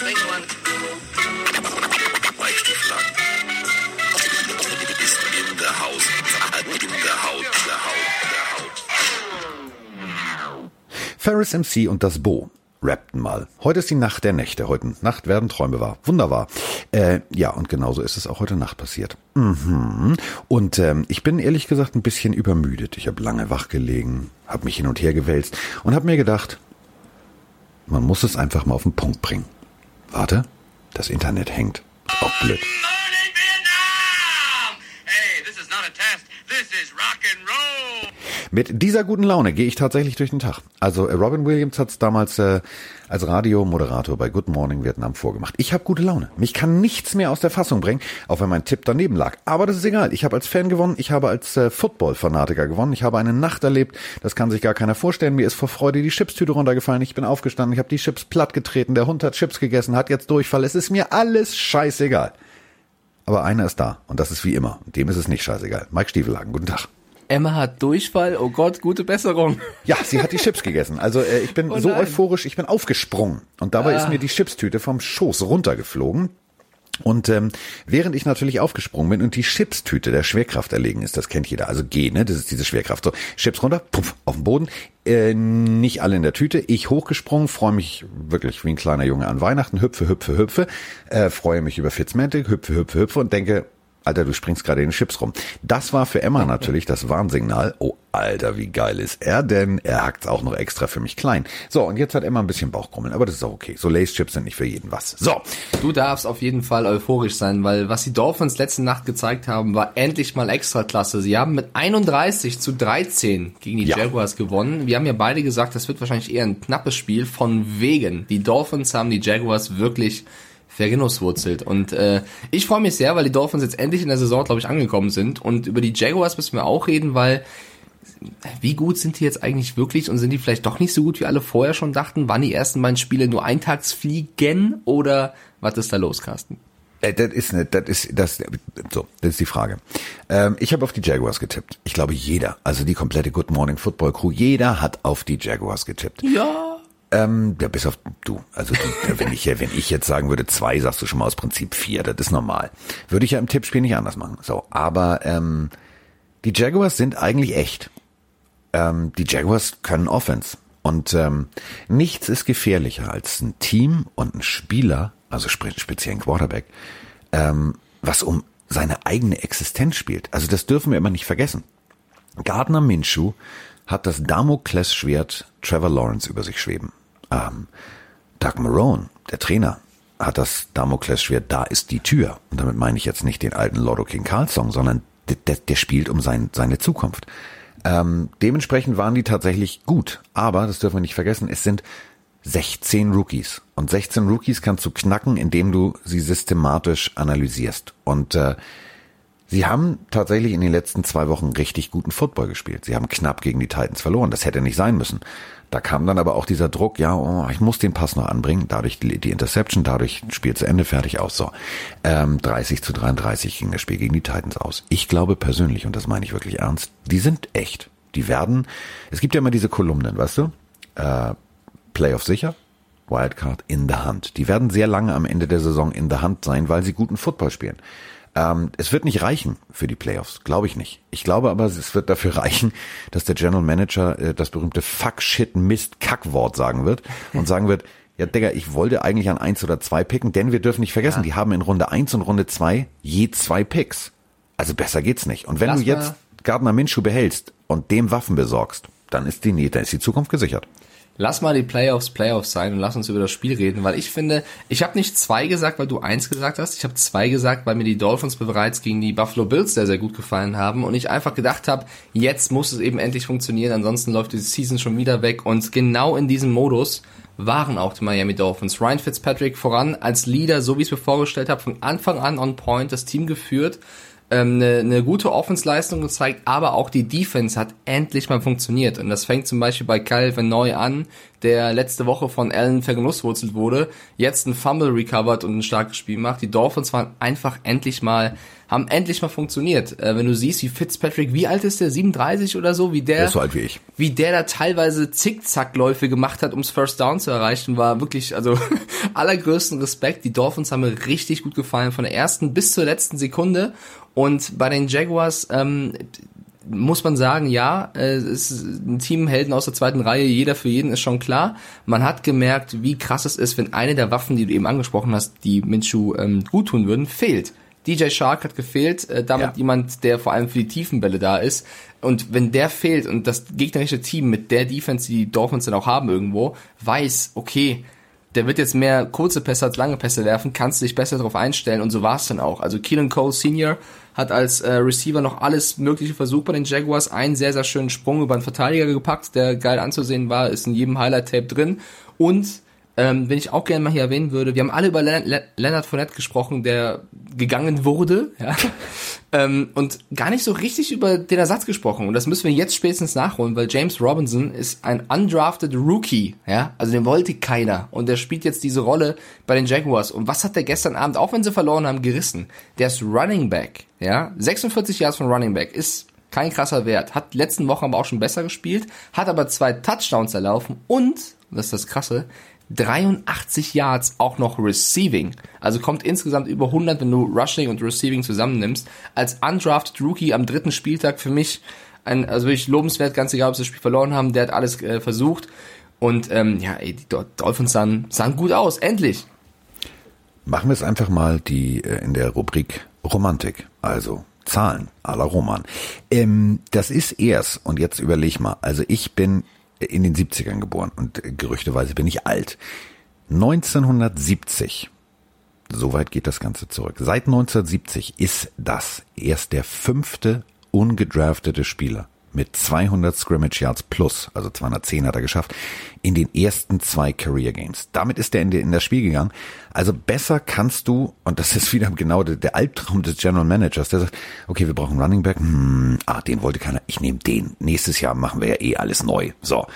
Springmann. Ferris MC und das Bo rappten mal. Heute ist die Nacht der Nächte. Heute Nacht werden Träume wahr. Wunderbar. Äh, ja, und genauso ist es auch heute Nacht passiert. Mhm. Und ähm, ich bin ehrlich gesagt ein bisschen übermüdet. Ich habe lange wach gelegen, habe mich hin und her gewälzt und habe mir gedacht, man muss es einfach mal auf den Punkt bringen. Warte, das Internet hängt. Auch blöd. Hey, this is not a test. This is rock and roll. Mit dieser guten Laune gehe ich tatsächlich durch den Tag. Also äh, Robin Williams hat es damals äh, als Radiomoderator bei Good Morning Vietnam vorgemacht. Ich habe gute Laune. Mich kann nichts mehr aus der Fassung bringen, auch wenn mein Tipp daneben lag. Aber das ist egal. Ich habe als Fan gewonnen, ich habe als äh, Football-Fanatiker gewonnen, ich habe eine Nacht erlebt, das kann sich gar keiner vorstellen. Mir ist vor Freude die Chipstüte runtergefallen, ich bin aufgestanden, ich habe die Chips platt getreten, der Hund hat Chips gegessen, hat jetzt Durchfall. Es ist mir alles scheißegal. Aber einer ist da und das ist wie immer. Dem ist es nicht scheißegal. Mike Stiefelhagen, guten Tag. Emma hat Durchfall. Oh Gott, gute Besserung. Ja, sie hat die Chips gegessen. Also äh, ich bin Oh so euphorisch, ich bin aufgesprungen. Und dabei ist mir die Chipstüte vom Schoß runtergeflogen. Und ähm, während ich natürlich aufgesprungen bin und die Chipstüte der Schwerkraft erlegen ist, das kennt jeder, also G, ne, das ist diese Schwerkraft. So, Chips runter, puff, auf den Boden, äh, nicht alle in der Tüte, ich hochgesprungen, freue mich wirklich wie ein kleiner Junge an Weihnachten, hüpfe, hüpfe, hüpfe, äh, freue mich über Fitzmatic, hüpfe, hüpfe, hüpfe und denke, Alter, du springst gerade in den Chips rum. Das war für Emma natürlich das Warnsignal. Oh, Alter, wie geil ist er denn? Er hackt's auch noch extra für mich klein. So, und jetzt hat Emma ein bisschen Bauchkrummeln, aber das ist auch okay. So Lace Chips sind nicht für jeden was. So, Du darfst auf jeden Fall euphorisch sein, weil was die Dolphins letzte Nacht gezeigt haben, war endlich mal Extraklasse. Sie haben mit 31 zu 13 gegen die Ja. Jaguars gewonnen. Wir haben ja beide gesagt, das wird wahrscheinlich eher ein knappes Spiel. Von wegen. Die Dolphins haben die Jaguars wirklich vergenusswurzelt. Und äh, ich freue mich sehr, weil die Dolphins jetzt endlich in der Saison, glaube ich, angekommen sind. Und über die Jaguars müssen wir auch reden, weil wie gut sind die jetzt eigentlich wirklich und sind die vielleicht doch nicht so gut, wie alle vorher schon dachten? Waren die ersten beiden Spiele nur Eintagsfliegen oder was ist da los, Carsten? Äh, das ist ne, das ist das so, das ist die Frage. Ähm, ich habe auf die Jaguars getippt. Ich glaube jeder, also die komplette Good Morning Football Crew, jeder hat auf die Jaguars getippt. Ja. Ähm, ja, bis auf du. Also die, wenn ich wenn ich jetzt sagen würde zwei, sagst du schon mal aus Prinzip vier. Das ist normal. Würde ich ja im Tippspiel nicht anders machen. So, aber ähm, die Jaguars sind eigentlich echt. Ähm, die Jaguars können Offense. Und ähm, nichts ist gefährlicher als ein Team und ein Spieler, also spe speziell ein Quarterback, ähm, was um seine eigene Existenz spielt. Also das dürfen wir immer nicht vergessen. Gardner Minshew hat das Damoklesschwert Trevor Lawrence über sich schweben. Ähm, Doug Marone, der Trainer, hat das Damoklesschwert Da ist die Tür. Und damit meine ich jetzt nicht den alten Lotto King Karl Song, sondern der, der, der spielt um sein, seine Zukunft. Ähm, dementsprechend waren die tatsächlich gut. Aber, das dürfen wir nicht vergessen, es sind 16 Rookies. Und 16 Rookies kannst du knacken, indem du sie systematisch analysierst. Und äh, Sie haben tatsächlich in den letzten zwei Wochen richtig guten Football gespielt. Sie haben knapp gegen die Titans verloren. Das hätte nicht sein müssen. Da kam dann aber auch dieser Druck, ja, oh, ich muss den Pass noch anbringen. Dadurch die, Interception, dadurch Spiel zu Ende, fertig aus. So, ähm, 30 zu 33 ging das Spiel gegen die Titans aus. Ich glaube persönlich, und das meine ich wirklich ernst, die sind echt. Die werden, es gibt ja immer diese Kolumnen, weißt du? Äh, Playoff sicher, Wildcard in the Hand. Die werden sehr lange am Ende der Saison in the Hand sein, weil sie guten Football spielen. Ähm, es wird nicht reichen für die Playoffs, glaube ich nicht. Ich glaube aber, es wird dafür reichen, dass der General Manager äh, das berühmte Fuck, Shit, Mist, Kackwort sagen wird und sagen wird, ja, Digga, ich wollte eigentlich an eins oder zwei picken, denn wir dürfen nicht vergessen, die haben in Runde eins und Runde zwei je zwei Picks. Also besser geht's nicht. Und wenn Lass du jetzt Gardner Minshew behältst und dem Waffen besorgst, dann ist die, dann ist die Zukunft gesichert. Lass mal die Playoffs Playoffs sein und lass uns über das Spiel reden, weil ich finde, ich habe nicht zwei gesagt, weil du eins gesagt hast. Ich habe zwei gesagt, weil mir die Dolphins bereits gegen die Buffalo Bills sehr, sehr gut gefallen haben und ich einfach gedacht habe, jetzt muss es eben endlich funktionieren, ansonsten läuft die Season schon wieder weg und genau in diesem Modus waren auch die Miami Dolphins. Ryan Fitzpatrick voran als Leader, so wie ich es mir vorgestellt habe, von Anfang an on point, das Team geführt. Ähm, eine, eine gute Offensleistung gezeigt, aber auch die Defense hat endlich mal funktioniert. Und das fängt zum Beispiel bei Calvin Neu an, der letzte Woche von Allen vergenusswurzelt wurde, jetzt ein Fumble recovered und ein starkes Spiel macht. Die Dolphins waren einfach endlich mal, haben endlich mal funktioniert. Äh, wenn du siehst, wie Fitzpatrick, wie alt ist der? 37 oder so? Wie der, Der so alt wie ich. wie der da teilweise Zickzackläufe gemacht hat, ums First Down zu erreichen, war wirklich, also allergrößten Respekt. Die Dolphins haben mir richtig gut gefallen, von der ersten bis zur letzten Sekunde. Und bei den Jaguars, ähm, muss man sagen, ja, äh, es ist ein Team Helden aus der zweiten Reihe, jeder für jeden ist schon klar. Man hat gemerkt, wie krass es ist, wenn eine der Waffen, die du eben angesprochen hast, die Minshew ähm, gut tun würden, fehlt. DJ Shark hat gefehlt, äh, damit Ja. jemand, der vor allem für die tiefen Bälle da ist. Und wenn der fehlt und das gegnerische Team mit der Defense, die die Dolphins dann auch haben irgendwo, weiß, okay, der wird jetzt mehr kurze Pässe als lange Pässe werfen, kannst du dich besser darauf einstellen und so war es dann auch. Also Keelan Cole Senior hat als äh, Receiver noch alles mögliche versucht bei den Jaguars, einen sehr, sehr schönen Sprung über einen Verteidiger gepackt, der geil anzusehen war, ist in jedem Highlight-Tape drin und ähm, wenn ich auch gerne mal hier erwähnen würde, wir haben alle über Len Le Leonard Fournette gesprochen, der gegangen wurde, ja, ähm, und gar nicht so richtig über den Ersatz gesprochen. Und das müssen wir jetzt spätestens nachholen, weil James Robinson ist ein undrafted Rookie, ja, also den wollte keiner. Und der spielt jetzt diese Rolle bei den Jaguars. Und was hat der gestern Abend, auch wenn sie verloren haben, gerissen? Der ist Running Back, ja, 46 Yards von Running Back ist kein krasser Wert. Hat letzten Wochen aber auch schon besser gespielt, hat aber zwei Touchdowns erlaufen und, und das ist das Krasse, 83 Yards auch noch Receiving. Also kommt insgesamt über 100, wenn du Rushing und Receiving zusammennimmst. Als undrafted Rookie am dritten Spieltag für mich ein, also wirklich lobenswert, ganz egal, ob sie das Spiel verloren haben, der hat alles äh, versucht. Und ähm, ja, ey, die Dol- Dolphins sahen, sahen gut aus, endlich. Machen wir es einfach mal die äh, in der Rubrik Romantik, also Zahlen à la Roman. Ähm, das ist erst, und jetzt überleg mal, also ich bin in den 70ern geboren und gerüchteweise bin ich alt. 1970, soweit geht das Ganze zurück. Seit 1970 ist das erst der fünfte ungedraftete Spieler mit 200 Scrimmage Yards plus, also 210 hat er geschafft, in den ersten zwei Career Games. Damit ist er in, in das Spiel gegangen. Also besser kannst du, und das ist wieder genau der, der Albtraum des General Managers, der sagt, okay, wir brauchen Running Back, hm, ah, den wollte keiner, ich nehme den. Nächstes Jahr machen wir ja eh alles neu. So.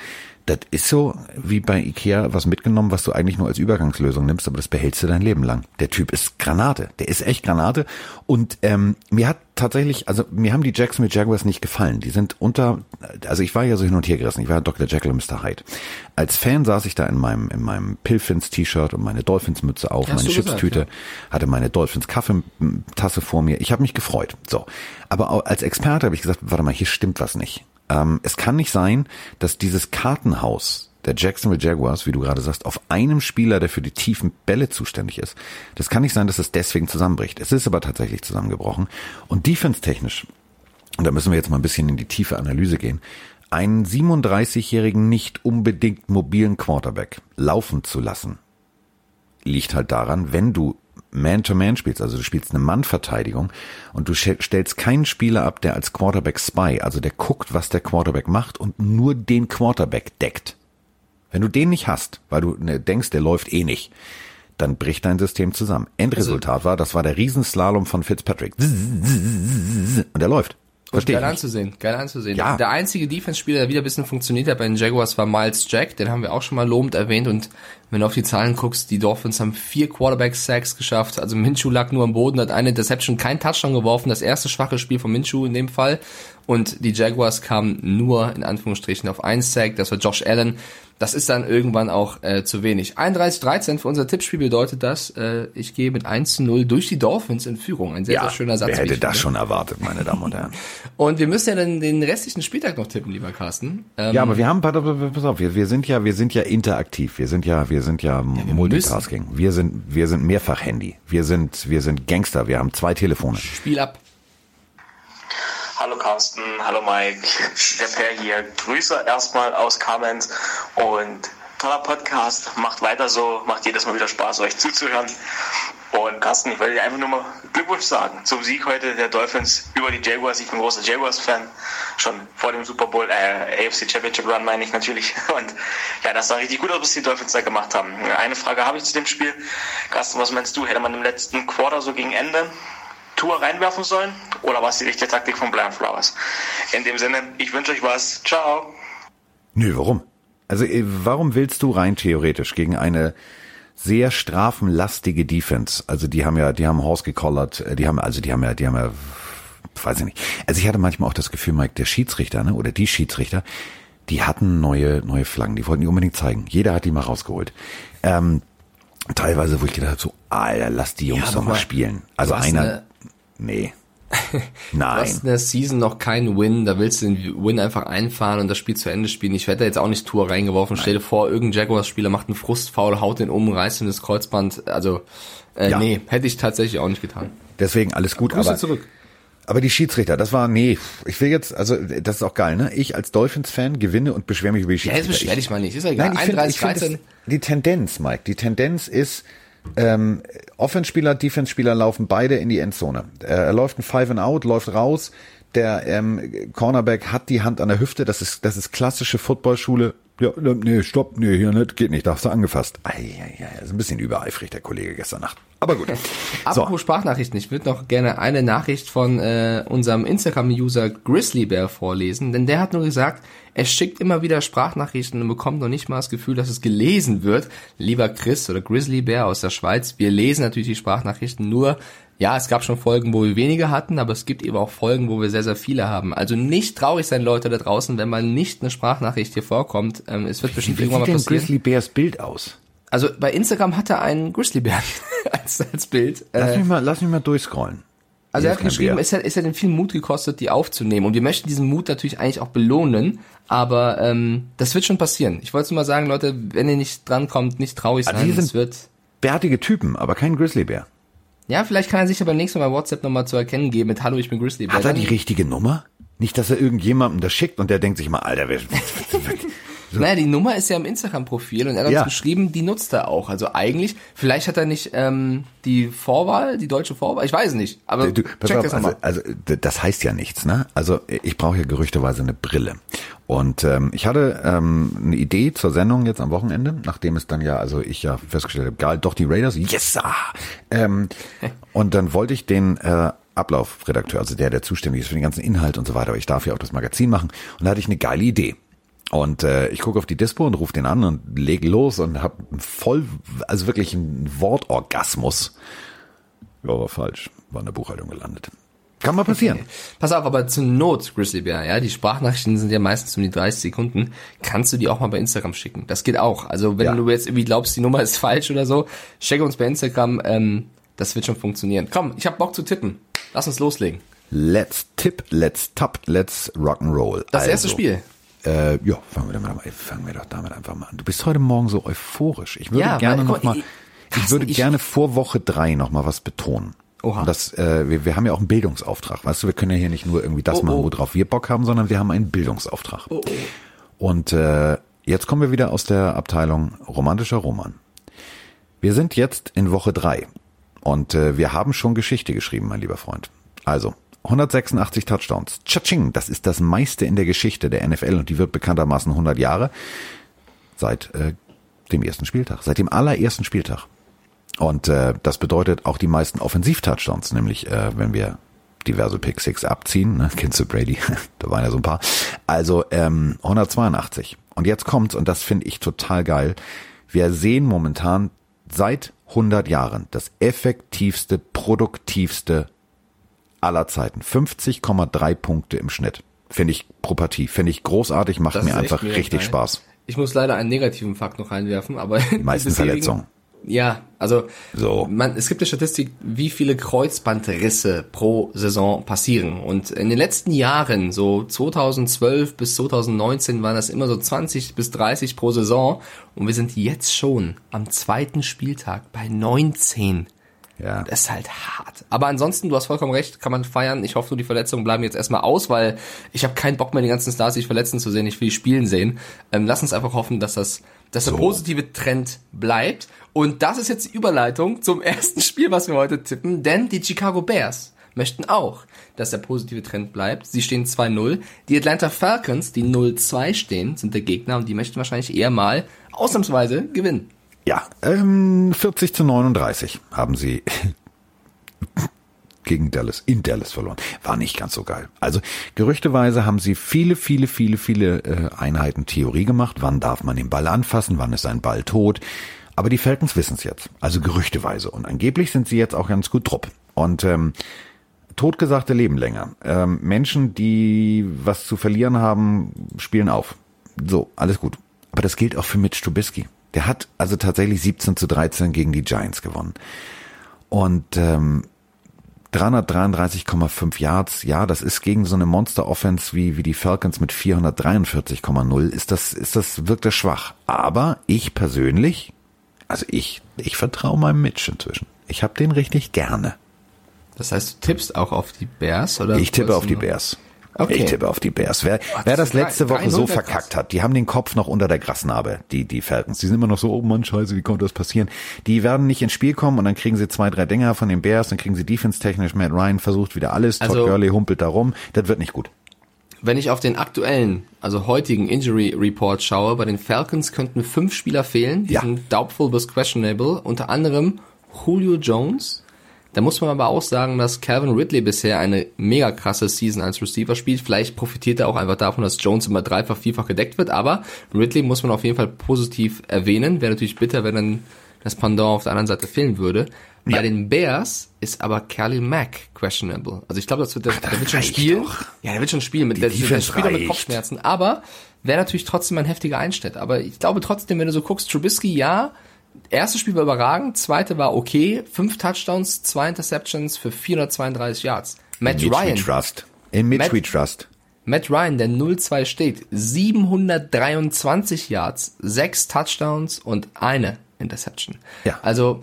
Das ist so wie bei Ikea was mitgenommen, was du eigentlich nur als Übergangslösung nimmst, aber das behältst du dein Leben lang. Der Typ ist Granate. Der ist echt Granate. Und ähm, mir hat tatsächlich, also mir haben die Jacksonville Jaguars nicht gefallen. Die sind unter, also ich war ja so hin und her gerissen. Ich war Dr. Jekyll und Mr. Hyde. Als Fan saß ich da in meinem in meinem Pilfins T-Shirt und meine Dolphins Mütze auf, Hast meine Chipstüte, ja. hatte meine Dolphins Kaffeetasse vor mir. Ich habe mich gefreut. So, aber als Experte habe ich gesagt, warte mal, hier stimmt was nicht. Ähm, es kann nicht sein, dass dieses Kartenhaus der Jacksonville Jaguars, wie du gerade sagst, auf einem Spieler, der für die tiefen Bälle zuständig ist. Das kann nicht sein, dass es deswegen zusammenbricht. Es ist aber tatsächlich zusammengebrochen. Und defense-technisch, da müssen wir jetzt mal ein bisschen in die tiefe Analyse gehen, einen 37-jährigen nicht unbedingt mobilen Quarterback laufen zu lassen, liegt halt daran, wenn du Man-to-Man spielst, also du spielst eine Mannverteidigung und du stell- stellst keinen Spieler ab, der als Quarterback Spy, also der guckt, was der Quarterback macht und nur den Quarterback deckt. Wenn du den nicht hast, weil du ne, denkst, der läuft eh nicht, dann bricht dein System zusammen. Endresultat war, das war der Riesenslalom von Fitzpatrick. Und der läuft. Verstehe Geil anzusehen, geil anzusehen. Ja. Der einzige Defense-Spieler, der wieder ein bisschen funktioniert hat bei den Jaguars, war Miles Jack. Den haben wir auch schon mal lobend erwähnt. Und wenn du auf die Zahlen guckst, die Dolphins haben vier Quarterback-Sacks geschafft. Also Minshew lag nur am Boden, hat eine Deception, kein Touchdown geworfen. Das erste schwache Spiel von Minshew in dem Fall. Und die Jaguars kamen nur, in Anführungsstrichen, auf einen Sack. Das war Josh Allen. Das ist dann irgendwann auch äh, zu wenig. 31-13 für unser Tippspiel bedeutet das, äh, ich gehe mit 1 zu 0 durch die Dolphins in Führung. Ein sehr, sehr schöner Satz. wer hätte das finde. schon erwartet, meine Damen und Herren. Und wir müssen ja dann den restlichen Spieltag noch tippen, lieber Carsten. Ähm, Ja, aber wir haben, pass auf, wir, wir sind ja, wir sind ja interaktiv, wir sind ja, wir sind ja, Multitasking, wir sind, wir sind mehrfach Handy, wir sind, wir sind Gangster, wir haben zwei Telefone. Spiel ab. Hallo Carsten, hallo Mike, der Per hier. Grüße erstmal aus Kamenz und toller Podcast. Macht weiter so, macht jedes Mal wieder Spaß, euch zuzuhören. Und Carsten, ich wollte dir einfach nur mal Glückwunsch sagen zum Sieg heute der Dolphins über die Jaguars. Ich bin großer Jaguars-Fan, schon vor dem Super Bowl, äh, AFC Championship Run meine ich natürlich. Und ja, das sah richtig gut aus, was die Dolphins da gemacht haben. Eine Frage habe ich zu dem Spiel. Carsten, was meinst du? Hätte man im letzten Quarter so gegen Ende Tour reinwerfen sollen oder was die richtige Taktik von Brian Flowers. In dem Sinne, ich wünsche euch was. Ciao. Nö, warum? Also äh, warum willst du rein theoretisch gegen eine sehr strafenlastige Defense? Also die haben ja, die haben Horst gekollert, äh, die haben, also die haben ja, die haben ja, weiß ich nicht. Also ich hatte manchmal auch das Gefühl, Mike, der Schiedsrichter, ne, oder die Schiedsrichter, die hatten neue, neue Flaggen, die wollten die unbedingt zeigen. Jeder hat die mal rausgeholt. Ähm, teilweise, wo ich gedacht habe, so, Alter, lass die Jungs Ja, doch mal mal, spielen. Also einer, eine- nee. Du Nein. hast in der Season noch keinen Win, da willst du den Win einfach einfahren und das Spiel zu Ende spielen. Ich werde da jetzt auch nicht Tour reingeworfen. Stell dir vor, irgendein Jaguars-Spieler macht einen Frustfoul, haut den um, reißt ihm das Kreuzband. Also, äh, Ja. nee, hätte ich tatsächlich auch nicht getan. Deswegen alles gut, Grüße aber zurück. Aber die Schiedsrichter, das war, nee, ich will jetzt, also das ist auch geil, ne? Ich als Dolphins-Fan gewinne und beschwere mich über die Ja, Schiedsrichter. jetzt beschwer dich mal nicht. Ist ja egal. Nein, ich finde, ich 31, finde 13. das- die Tendenz, Mike, die Tendenz ist, ähm, Offenspieler, Defense-Spieler laufen beide in die Endzone. Äh, Er läuft ein Five and Out, läuft raus. Der ähm, Cornerback hat die Hand an der Hüfte. Das ist das ist klassische Footballschule. Ja, ne, nee, stopp, nee, hier nicht, geht nicht, da hast du angefasst. Eieiei, ist ein bisschen übereifrig der Kollege gestern Nacht. Aber gut. Apropos So, Sprachnachrichten, ich würde noch gerne eine Nachricht von äh, unserem Instagram-User Grizzlybear vorlesen, denn der hat nur gesagt, er schickt immer wieder Sprachnachrichten und bekommt noch nicht mal das Gefühl, dass es gelesen wird. Lieber Chris oder Grizzlybear aus der Schweiz, wir lesen natürlich die Sprachnachrichten nur. Ja, es gab schon Folgen, wo wir weniger hatten, aber es gibt eben auch Folgen, wo wir sehr, sehr viele haben. Also nicht traurig sein, Leute da draußen, wenn mal nicht eine Sprachnachricht hier vorkommt. Ähm, es wird bestimmt wie irgendwann sieht mal denn passieren. Grizzly Bears Bild aus? Also bei Instagram hat er einen Grizzlybär als, als Bild. Lass Äh, mich mal, lass mich mal durchscrollen. also Hier er hat geschrieben, es hat, es hat ihm viel Mut gekostet, die aufzunehmen. Und wir möchten diesen Mut natürlich eigentlich auch belohnen. Aber ähm, das wird schon passieren. Ich wollte nur mal sagen, Leute, wenn ihr nicht drankommt, nicht traurig Also sein. sind- Es wird. Bärtige Typen, aber kein Grizzlybär. Ja, vielleicht kann er sich aber beim nächsten Mal bei WhatsApp nochmal zu erkennen geben mit Hallo, ich bin Grizzlybär. Hat er die richtige Nummer? Nicht, dass er irgendjemandem das schickt und der denkt sich mal, Alter, wer, Naja, die Nummer ist ja im Instagram-Profil und er hat Ja. uns geschrieben, die nutzt er auch. Also eigentlich, vielleicht hat er nicht ähm, die Vorwahl, die deutsche Vorwahl, ich weiß es nicht. Aber du, check auf, das also, nochmal. also das heißt ja nichts, ne? Also ich brauche ja gerüchteweise eine Brille. Und ähm, ich hatte ähm, eine Idee zur Sendung jetzt am Wochenende, nachdem es dann ja, also ich ja festgestellt habe, geil, doch die Raiders, yes! Ah! Ähm, und dann wollte ich den äh, Ablaufredakteur, also der, der zuständig ist für den ganzen Inhalt und so weiter, aber ich darf ja auch das Magazin machen. Und da hatte ich eine geile Idee. Und äh, ich gucke auf die Dispo und rufe den an und lege los und habe voll, also wirklich einen Wortorgasmus. Ja, war falsch. War in der Buchhaltung gelandet. Kann mal passieren. Pass auf, aber zur Not, Grizzlybär, ja, die Sprachnachrichten sind ja meistens um die 30 Sekunden, kannst du die auch mal bei Instagram schicken. Das geht auch. Also wenn Ja. du jetzt irgendwie glaubst, die Nummer ist falsch oder so, check uns bei Instagram, ähm, das wird schon funktionieren. Komm, ich hab Bock zu tippen. Lass uns loslegen. Let's tip, let's top, let's rock'n'roll. Das also, erste Spiel. Äh, ja, fangen wir, damit, fangen wir doch damit einfach mal an. Du bist heute Morgen so euphorisch. Ich würde Ja, gerne weil- noch guck mal, mal, ich, Carsten, würde ich- gerne vor Woche drei noch mal was betonen. Oha. Und das, äh, wir, wir haben ja auch einen Bildungsauftrag. Weißt du, wir können ja hier nicht nur irgendwie das Oh, machen, oh. worauf wir Bock haben, sondern wir haben einen Bildungsauftrag. Und äh, jetzt kommen wir wieder aus der Abteilung romantischer Roman. Wir sind jetzt in Woche drei und äh, wir haben schon Geschichte geschrieben, mein lieber Freund. Also 186 Touchdowns. Tschatsching, das ist das meiste in der Geschichte der NFL und die wird bekanntermaßen 100 Jahre seit äh, dem ersten Spieltag, seit dem allerersten Spieltag. Und äh, das bedeutet auch die meisten Offensiv-Touchdowns, nämlich äh, wenn wir diverse Pick Six abziehen, ne, kennst du Brady, da waren ja so ein paar. Also ähm, 182. Und jetzt kommt's und das finde ich total geil. Wir sehen momentan seit 100 Jahren das effektivste, produktivste aller Zeiten. 50,3 Punkte im Schnitt. Finde ich pro Partie. Finde ich großartig, macht Das mir einfach richtig geil. Spaß. Ich muss leider einen negativen Fakt noch reinwerfen, aber die meisten Verletzungen. Ja, also So. man, es gibt eine Statistik, wie viele Kreuzbandrisse pro Saison passieren. Und in den letzten Jahren, so 2012 bis 2019, waren das immer so 20 bis 30 pro Saison. Und wir sind jetzt schon am zweiten Spieltag bei 19. Ja. Das ist halt hart. Aber ansonsten, du hast vollkommen recht, kann man feiern. Ich hoffe, nur die Verletzungen bleiben jetzt erstmal aus, weil ich habe keinen Bock mehr, die ganzen Stars sich verletzen zu sehen. Ich will die spielen sehen. Ähm, lass uns einfach hoffen, dass das, dass der So. positive Trend bleibt. Und das ist jetzt die Überleitung zum ersten Spiel, was wir heute tippen, denn die Chicago Bears möchten auch, dass der positive Trend bleibt. Sie stehen 2-0. Die Atlanta Falcons, die 0-2 stehen, sind der Gegner und die möchten wahrscheinlich eher mal ausnahmsweise gewinnen. Ja, ähm, 40 zu 39 haben sie gegen Dallas, in Dallas verloren. War nicht ganz so geil. Also gerüchteweise haben sie viele, viele, viele, viele äh, Einheiten Theorie gemacht. Wann darf man den Ball anfassen? Wann ist ein Ball tot? Aber die Falcons wissen es jetzt. Also gerüchteweise. Und angeblich sind sie jetzt auch ganz gut trupp. Und ähm, Totgesagte leben länger. Ähm, Menschen, die was zu verlieren haben, spielen auf. So, alles gut. Aber das gilt auch für Mitch Trubisky. Der hat also tatsächlich 17 zu 13 gegen die Giants gewonnen. Und ähm, 333,5 Yards, ja, das ist gegen so eine Monster-Offense wie, wie die Falcons mit 443,0, ist das, ist das, wirkt das schwach. Aber ich persönlich, also ich, ich vertraue meinem Mitch inzwischen. Ich habe den richtig gerne. Das heißt, du tippst auch auf die Bears, oder? Ich tippe auf die Bears. Okay. Ich tippe auf die Bears. Wer, Ach, wer das letzte drei- Woche so 3-0 wär krass. verkackt hat, die haben den Kopf noch unter der Grasnarbe, die, die Falcons. Die sind immer noch so, oh Mann, scheiße, wie konnte das passieren? Die werden nicht ins Spiel kommen und dann kriegen sie zwei, drei Dinger von den Bears, dann kriegen sie defense-technisch, Matt Ryan versucht wieder alles, Also- Todd Gurley humpelt da rum. Das wird nicht gut. Wenn ich auf den aktuellen, also heutigen Injury Report schaue, bei den Falcons könnten fünf Spieler fehlen, die Ja. sind doubtful bis questionable, unter anderem Julio Jones. Da muss man aber auch sagen, dass Calvin Ridley bisher eine mega krasse Season als Receiver spielt. Vielleicht profitiert er auch einfach davon, dass Jones immer dreifach, vierfach gedeckt wird, aber Ridley muss man auf jeden Fall positiv erwähnen. Wäre natürlich bitter, wenn dann das Pendant auf der anderen Seite fehlen würde. Bei Ja. den Bears ist aber Kelly Mack questionable. Also ich glaube, das wird der, der wird schon spielen. doch. Ja, der wird schon spielen mit der, der Spieler mit reicht. Kopfschmerzen. Aber wäre natürlich trotzdem ein heftiger Einschnitt. Aber ich glaube trotzdem, wenn du so guckst, Trubisky, ja, erstes Spiel war überragend, zweite war okay, fünf Touchdowns, zwei Interceptions für 432 Yards. Matt we Ryan, trust. In Mitch Matt- we trust. Matt Ryan, der 0-2 steht, 723 Yards, sechs Touchdowns und eine Interception. Ja. Also,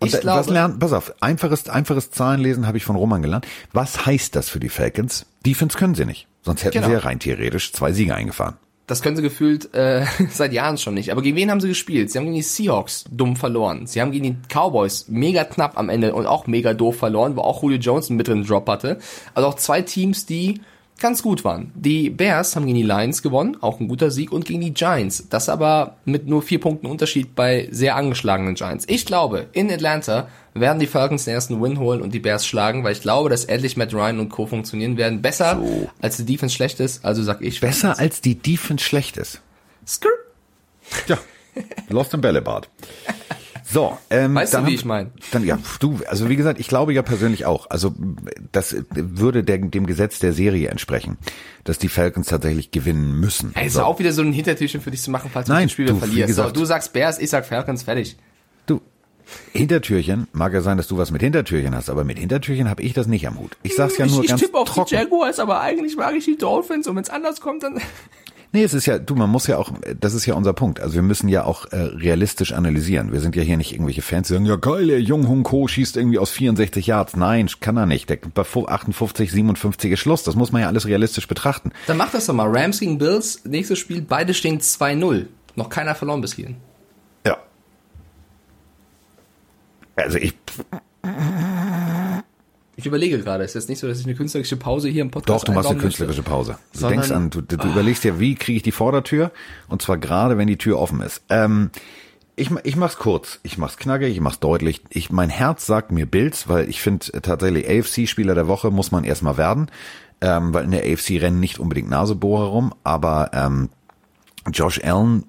Und ich da- was glaube, lernen, pass auf, einfaches, einfaches Zahlenlesen habe ich von Roman gelernt. Was heißt das für die Falcons? Defense können sie nicht. Sonst hätten Genau. sie ja rein theoretisch zwei Siege eingefahren. Das können sie gefühlt äh, seit Jahren schon nicht. Aber gegen wen haben sie gespielt? Sie haben gegen die Seahawks dumm verloren. Sie haben gegen die Cowboys mega knapp am Ende und auch mega doof verloren, wo auch Julio Jones einen mittleren Drop hatte. Also auch zwei Teams, die ganz gut waren. Die Bears haben gegen die Lions gewonnen, auch ein guter Sieg, und gegen die Giants. Das aber mit nur vier Punkten Unterschied bei sehr angeschlagenen Giants. Ich glaube, in Atlanta werden die Falcons den ersten Win holen und die Bears schlagen, weil ich glaube, dass endlich Matt Ryan und Co. funktionieren werden. Besser, So. als die Defense schlecht ist. Also sag ich. Besser als die Defense schlecht ist. Skrrt. Ja, Lost in Bällebad. So, ähm, Weißt du, dann wie haben- ich mein? Dann ja, du, also wie gesagt, ich glaube ja persönlich auch. Also das würde der, dem Gesetz der Serie entsprechen, dass die Falcons tatsächlich gewinnen müssen. Ey, ist so, auch wieder so ein Hintertürchen für dich zu machen, falls Nein, du das Spiel du, wie verlierst. gesagt- so, du sagst Bears, ich sag Falcons, fertig. du, Hintertürchen, mag ja sein, dass du was mit Hintertürchen hast, aber mit Hintertürchen habe ich das nicht am Hut. Ich sag's ja nur ganz trocken. Jaguars, aber eigentlich mag ich die Dolphins und wenn es anders kommt, dann... Nee, es ist ja, du, man muss ja auch, das ist ja unser Punkt. Also wir müssen ja auch äh, realistisch analysieren. Wir sind ja hier nicht irgendwelche Fans, die sagen, ja geil, der Jung Hung Ko schießt irgendwie aus 64 Yards. Nein, kann er nicht. Der bei 58, 57 ist Schluss. Das muss man ja alles realistisch betrachten. Dann mach das doch mal. Rams gegen Bills, nächstes Spiel, beide stehen 2-0. Noch keiner verloren bis hierhin. Ja. Also ich, Ich überlege gerade, es ist jetzt nicht so, dass ich eine künstlerische Pause hier im Podcast doch, du machst eine möchte. künstlerische Pause. Du Sondern- denkst an, du, du überlegst dir, wie kriege ich die Vordertür? Und zwar gerade, wenn die Tür offen ist. Ähm, ich, ich mach's kurz, ich mach's knackig, ich mach's deutlich. Ich, mein Herz sagt mir Bills, weil ich finde äh, tatsächlich AFC-Spieler der Woche muss man erstmal werden, ähm, weil in der AFC rennen nicht unbedingt Nasebohrer rum, aber ähm, Josh Allen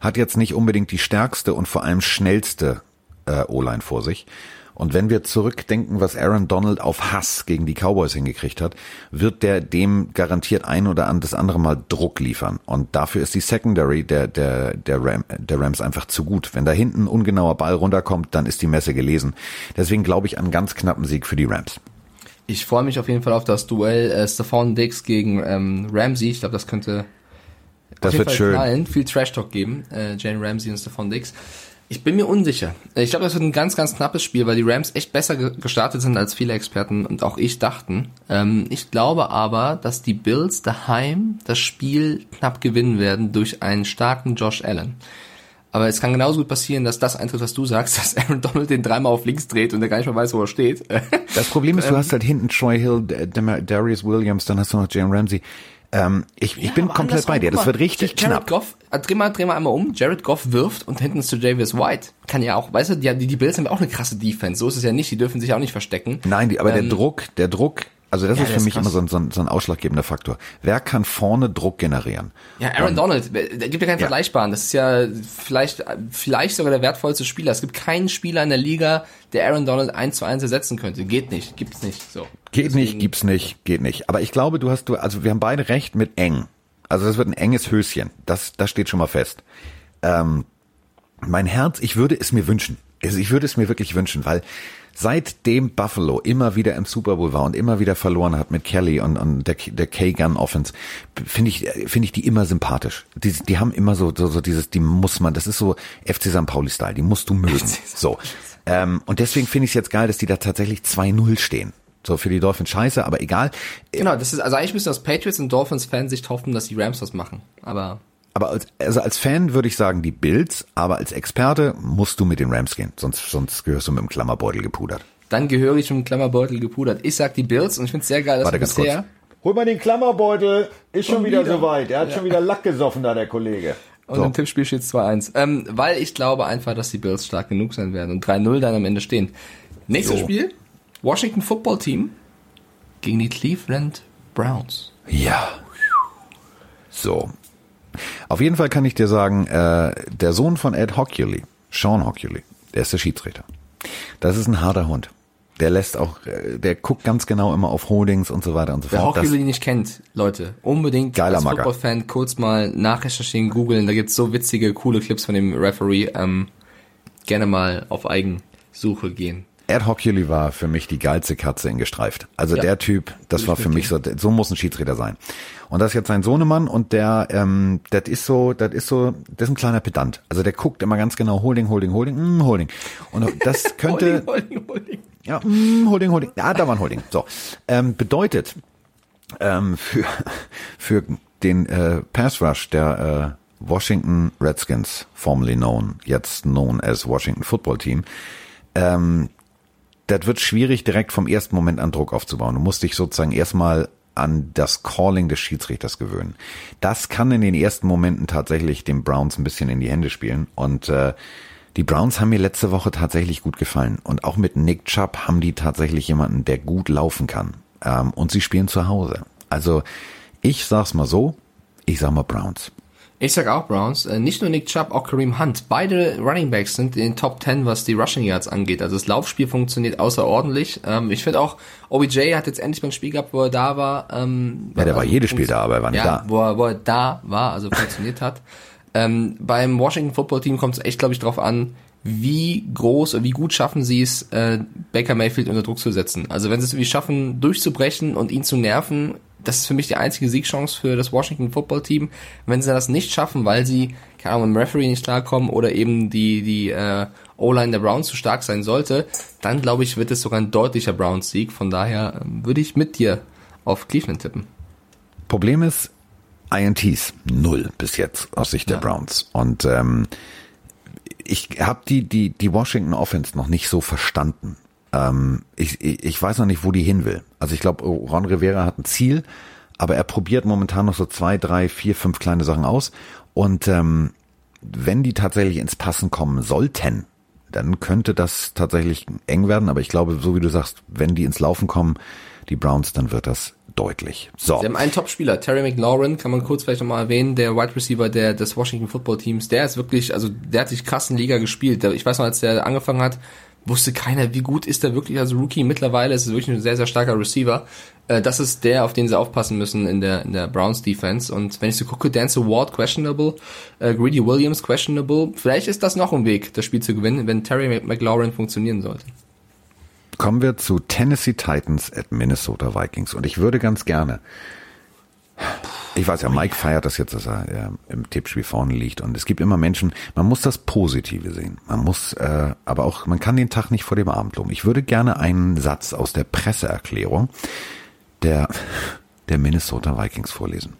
hat jetzt nicht unbedingt die stärkste und vor allem schnellste äh, O-Line vor sich. Und wenn wir zurückdenken, was Aaron Donald auf Hass gegen die Cowboys hingekriegt hat, wird der dem garantiert ein oder an das andere Mal Druck liefern. Und dafür ist die Secondary der, der, der, Ram, der Rams einfach zu gut. Wenn da hinten ein ungenauer Ball runterkommt, dann ist die Messe gelesen. Deswegen glaube ich an einen ganz knappen Sieg für die Rams. Ich freue mich auf jeden Fall auf das Duell äh, Stephon Diggs gegen ähm, Ramsey. Ich glaube, das könnte Das wird Fall schön. knallen. Viel Trash-Talk geben. Äh, Jane Ramsey und Stephon Diggs. Ich bin mir unsicher. Ich glaube, das wird ein ganz, ganz knappes Spiel, weil die Rams echt besser ge gestartet sind, als viele Experten und auch ich dachten. Ähm, ich glaube aber, dass die Bills daheim das Spiel knapp gewinnen werden durch einen starken Josh Allen. Aber es kann genauso gut passieren, dass das eintritt, was du sagst, dass Aaron Donald den dreimal auf links dreht und der gar nicht mehr weiß, wo er steht. Das Problem ist, du hast halt hinten Troy Hill, Darius Williams, dann hast du noch Jalen Ramsey. Ähm, ich ich bin aber komplett bei dir. Das wird richtig Jared knapp. Goff, äh, dreh mal, dreh mal einmal um. Jared Goff wirft und hinten ist zu Javius White. Kann ja auch, weißt du, die, die Bills haben ja auch eine krasse Defense. So ist es ja nicht. Die dürfen sich auch nicht verstecken. Nein, die, aber Ähm, der Druck, der Druck, also das Ja, ist für ist mich krass. immer so ein, so, ein, so ein ausschlaggebender Faktor. Wer kann vorne Druck generieren? Ja, Aaron Donald, äh, da gibt ja keinen Ja. Vergleichbaren. Das ist ja vielleicht, vielleicht sogar der wertvollste Spieler. Es gibt keinen Spieler in der Liga, der Aaron Donald eins zu eins ersetzen könnte. Geht nicht, gibt's nicht. So. Geht Deswegen- nicht, gibt's nicht, geht nicht. Aber ich glaube, du hast du, also wir haben beide recht mit eng. Also das wird ein enges Höschen. Das, das steht schon mal fest. Ähm, mein Herz, ich würde es mir wünschen. Also ich würde es mir wirklich wünschen, weil seitdem Buffalo immer wieder im Super Bowl war und immer wieder verloren hat mit Kelly und, und der, der K-Gun Offense, finde ich, finde ich die immer sympathisch. Die, die haben immer so, so, so dieses, die muss man, das ist so FC St. Pauli Style, die musst du mögen. So. Ähm, und deswegen finde ich es jetzt geil, dass die da tatsächlich 2-0 stehen. So, für die Dolphins scheiße, aber egal. Genau, das ist, also eigentlich müssen aus Patriots und Dolphins Fansicht hoffen, dass die Rams was machen. Aber Aber als, also als Fan würde ich sagen die Bills, aber als Experte musst du mit den Rams gehen, sonst, sonst gehörst du mit dem Klammerbeutel gepudert. dann gehöre ich im Klammerbeutel gepudert. Ich sag die Bills und ich finde es sehr geil, dass Warte wir bisher, kurz. Hol mal den Klammerbeutel, ist schon, wieder, wieder. soweit. Er hat schon wieder Lack gesoffen da, der Kollege. und So. im Tippspiel steht 2-1, ähm, weil ich glaube einfach, dass die Bills stark genug sein werden und 3-0 dann am Ende stehen. Nächstes So. Spiel, Washington Football Team gegen die Cleveland Browns. Ja. So. Auf jeden Fall kann ich dir sagen, äh, der Sohn von Ed Hockley, Sean Hockley, der ist der Schiedsrichter. Das ist ein harter Hund. Der lässt auch, äh, der guckt ganz genau immer auf Holdings und so weiter und so Wer fort. Das- Hockley nicht kennt, Leute, unbedingt Geiler als. Football-Fan kurz mal nachrecherchieren, googeln. Da gibt's so witzige, coole Clips von dem Referee. Ähm, gerne mal auf Eigensuche gehen. Ed Hockley war für mich die geilste Katze in gestreift. Also Ja. der Typ, das war für mich so, so muss ein Schiedsrichter sein. Und das ist jetzt sein Sohnemann und der, ähm, das ist so, das ist so, das ist ein kleiner Pedant. Also der guckt immer ganz genau, Holding, Holding, Holding, mm, Holding. Und das könnte, Holding, Holding, Holding. ja, mm, Holding, Holding, ja, da war ein Holding. So, ähm, bedeutet ähm, für für den äh, Pass Rush der äh, Washington Redskins, formerly known, jetzt known as Washington Football Team, ähm, das wird schwierig, direkt vom ersten Moment an Druck aufzubauen. Du musst dich sozusagen erstmal an das Calling des Schiedsrichters gewöhnen. Das kann in den ersten Momenten tatsächlich den Browns ein bisschen in die Hände spielen. Und äh, die Browns haben mir letzte Woche tatsächlich gut gefallen. Und auch mit Nick Chubb haben die tatsächlich jemanden, der gut laufen kann. Ähm, und sie spielen zu Hause. Also ich sag's mal so, ich sag mal Browns. Ich sag auch Browns. Äh, nicht nur Nick Chubb, auch Kareem Hunt. Beide Running Backs sind in den Top 10, was die Rushing Yards angeht. Also das Laufspiel funktioniert außerordentlich. Ähm, ich finde auch, OBJ hat jetzt endlich mal ein Spiel gehabt, wo er da war. Ähm, Ja, der war also jedes Spiel da, aber er war nicht ja, da. Wo er, wo er da war, also funktioniert hat. Ähm, beim Washington Football Team kommt es echt, glaube ich, drauf an, wie groß oder wie gut schaffen sie es, äh, Baker Mayfield unter Druck zu setzen. Also wenn sie es irgendwie schaffen, durchzubrechen und ihn zu nerven, das ist für mich die einzige Siegchance für das Washington Football Team. Wenn sie das nicht schaffen, weil sie, keine Ahnung, dem Referee nicht klarkommen oder eben die, die äh, O-Line der Browns zu stark sein sollte, dann glaube ich, wird es sogar ein deutlicher Browns-Sieg. Von daher ähm, würde ich mit dir auf Cleveland tippen. Problem ist, INTs null bis jetzt aus Sicht der Browns. Und ähm, ich habe die, die, die Washington Offense noch nicht so verstanden. Ähm, ich, ich ich weiß noch nicht, wo die hin will. Also ich glaube, Ron Rivera hat ein Ziel, aber er probiert momentan noch so zwei, drei, vier, fünf kleine Sachen aus. Und ähm, wenn die tatsächlich ins Passen kommen sollten, dann könnte das tatsächlich eng werden. Aber ich glaube, so wie du sagst, wenn die ins Laufen kommen, die Browns, dann wird das deutlich. So. Sie haben einen Top-Spieler, Terry McLaurin, kann man kurz vielleicht nochmal erwähnen, der Wide Receiver der, des Washington Football Teams, der ist wirklich, also der hat sich krass in Liga gespielt. Ich weiß noch, als der angefangen hat, wusste keiner, wie gut ist der wirklich als Rookie. Mittlerweile ist es wirklich ein sehr, sehr starker Receiver. Äh, das ist der, auf den sie aufpassen müssen in der, in der Browns Defense. Und wenn ich so gucke, Dance Ward questionable, äh, Greedy Williams questionable, vielleicht ist das noch ein Weg, das Spiel zu gewinnen, wenn Terry McLaurin funktionieren sollte. Kommen wir zu Tennessee Titans at Minnesota Vikings. Und ich würde ganz gerne, ich weiß ja, Mike feiert das jetzt, dass er äh, im Tippspiel vorne liegt. Und es gibt immer Menschen, man muss das Positive sehen. Man muss, äh, aber auch, man kann den Tag nicht vor dem Abend loben. Ich würde gerne einen Satz aus der Presseerklärung der, der Minnesota Vikings vorlesen.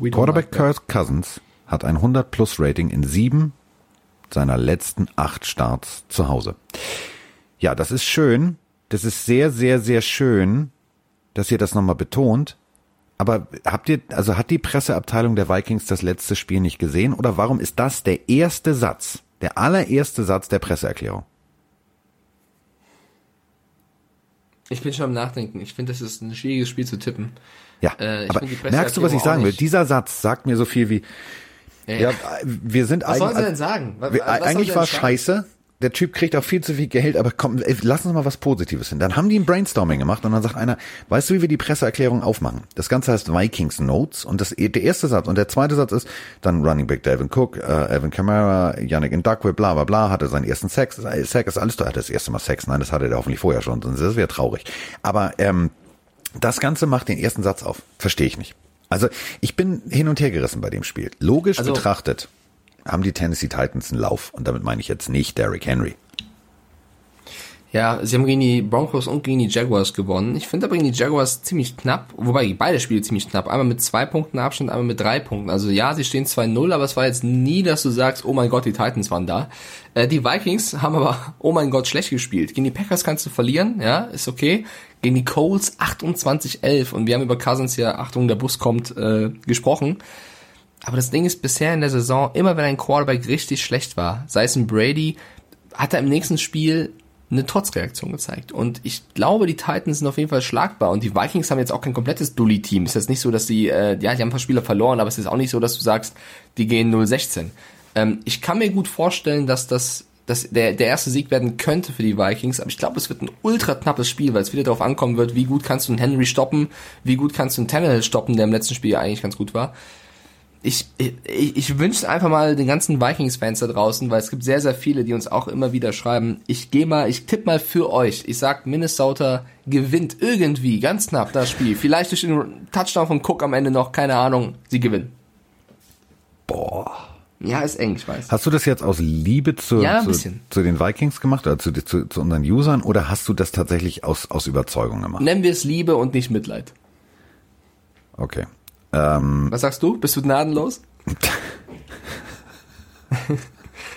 Quarterback like. Kirk Cousins hat ein 100 plus Rating in sieben seiner letzten acht Starts zu Hause. Ja, das ist schön. Das ist sehr, sehr, sehr schön, dass ihr das nochmal betont. Aber habt ihr, also hat die Presseabteilung der Vikings das letzte Spiel nicht gesehen? Oder warum ist das der erste Satz, der allererste Satz der Presseerklärung? Ich bin schon am Nachdenken. Ich finde, das ist ein schwieriges Spiel zu tippen. Ja, Äh, ich aber merkst du, was ich sagen will? Dieser Satz sagt mir so viel wie, ja, wir sind Was sollen sie eigentlich, denn sagen? Was- eigentlich war scheiße. Der Typ kriegt auch viel zu viel Geld, aber komm, ey, lass uns mal was Positives hin. Dann haben die ein Brainstorming gemacht und dann sagt einer, weißt du, wie wir die Presseerklärung aufmachen? Das Ganze heißt Vikings Notes und das, der erste Satz und der zweite Satz ist dann Running Back Devin Cook, äh, Evan Kamara, Yannick Ndakwe, bla bla bla, hatte seinen ersten Sex. Sex ist alles, er hatte das erste Mal Sex. Nein, das hatte der hoffentlich vorher schon, sonst wäre traurig. Aber ähm, das Ganze macht den ersten Satz auf. Verstehe ich nicht. Also ich bin hin und her gerissen bei dem Spiel. Logisch Also- betrachtet haben die Tennessee Titans einen Lauf. Und damit meine ich jetzt nicht Derrick Henry. Ja, sie haben gegen die Broncos und gegen die Jaguars gewonnen. Ich finde aber gegen die Jaguars ziemlich knapp, wobei beide Spiele ziemlich knapp. Einmal mit zwei Punkten Abstand, einmal mit drei Punkten. Also ja, sie stehen 2-0, aber es war jetzt nie, dass du sagst, oh mein Gott, die Titans waren da. Äh, die Vikings haben aber, oh mein Gott, schlecht gespielt. Gegen die Packers kannst du verlieren, ja, ist okay. Gegen die Colts 28-11 und wir haben über Cousins ja, Achtung, der Bus kommt, äh, gesprochen. Aber das Ding ist bisher in der Saison, immer wenn ein Quarterback richtig schlecht war, sei es ein Brady, hat er im nächsten Spiel eine Trotzreaktion gezeigt. Und ich glaube, die Titans sind auf jeden Fall schlagbar. Und die Vikings haben jetzt auch kein komplettes Bully-Team. Ist jetzt nicht so, dass die, äh, ja, die haben ein paar Spieler verloren, aber es ist auch nicht so, dass du sagst, die gehen 0-16. Ähm, ich kann mir gut vorstellen, dass das dass der, der erste Sieg werden könnte für die Vikings, aber ich glaube, es wird ein ultra knappes Spiel, weil es wieder darauf ankommen wird, wie gut kannst du einen Henry stoppen, wie gut kannst du einen Tannehill stoppen, der im letzten Spiel eigentlich ganz gut war ich, ich, ich wünsche einfach mal den ganzen Vikings-Fans da draußen, weil es gibt sehr, sehr viele, die uns auch immer wieder schreiben. Ich gehe mal, ich tippe mal für euch. Ich sag, Minnesota gewinnt irgendwie ganz knapp das Spiel. Vielleicht durch den Touchdown von Cook am Ende noch, keine Ahnung. Sie gewinnen. Boah. Ja, ist eng, ich weiß. Hast du das jetzt aus Liebe zu, Ja, zu, zu den Vikings gemacht oder zu, zu, zu unseren Usern oder hast du das tatsächlich aus, aus Überzeugung gemacht? Nennen wir es Liebe und nicht Mitleid. Okay. Ähm, Was sagst du? Bist du gnadenlos?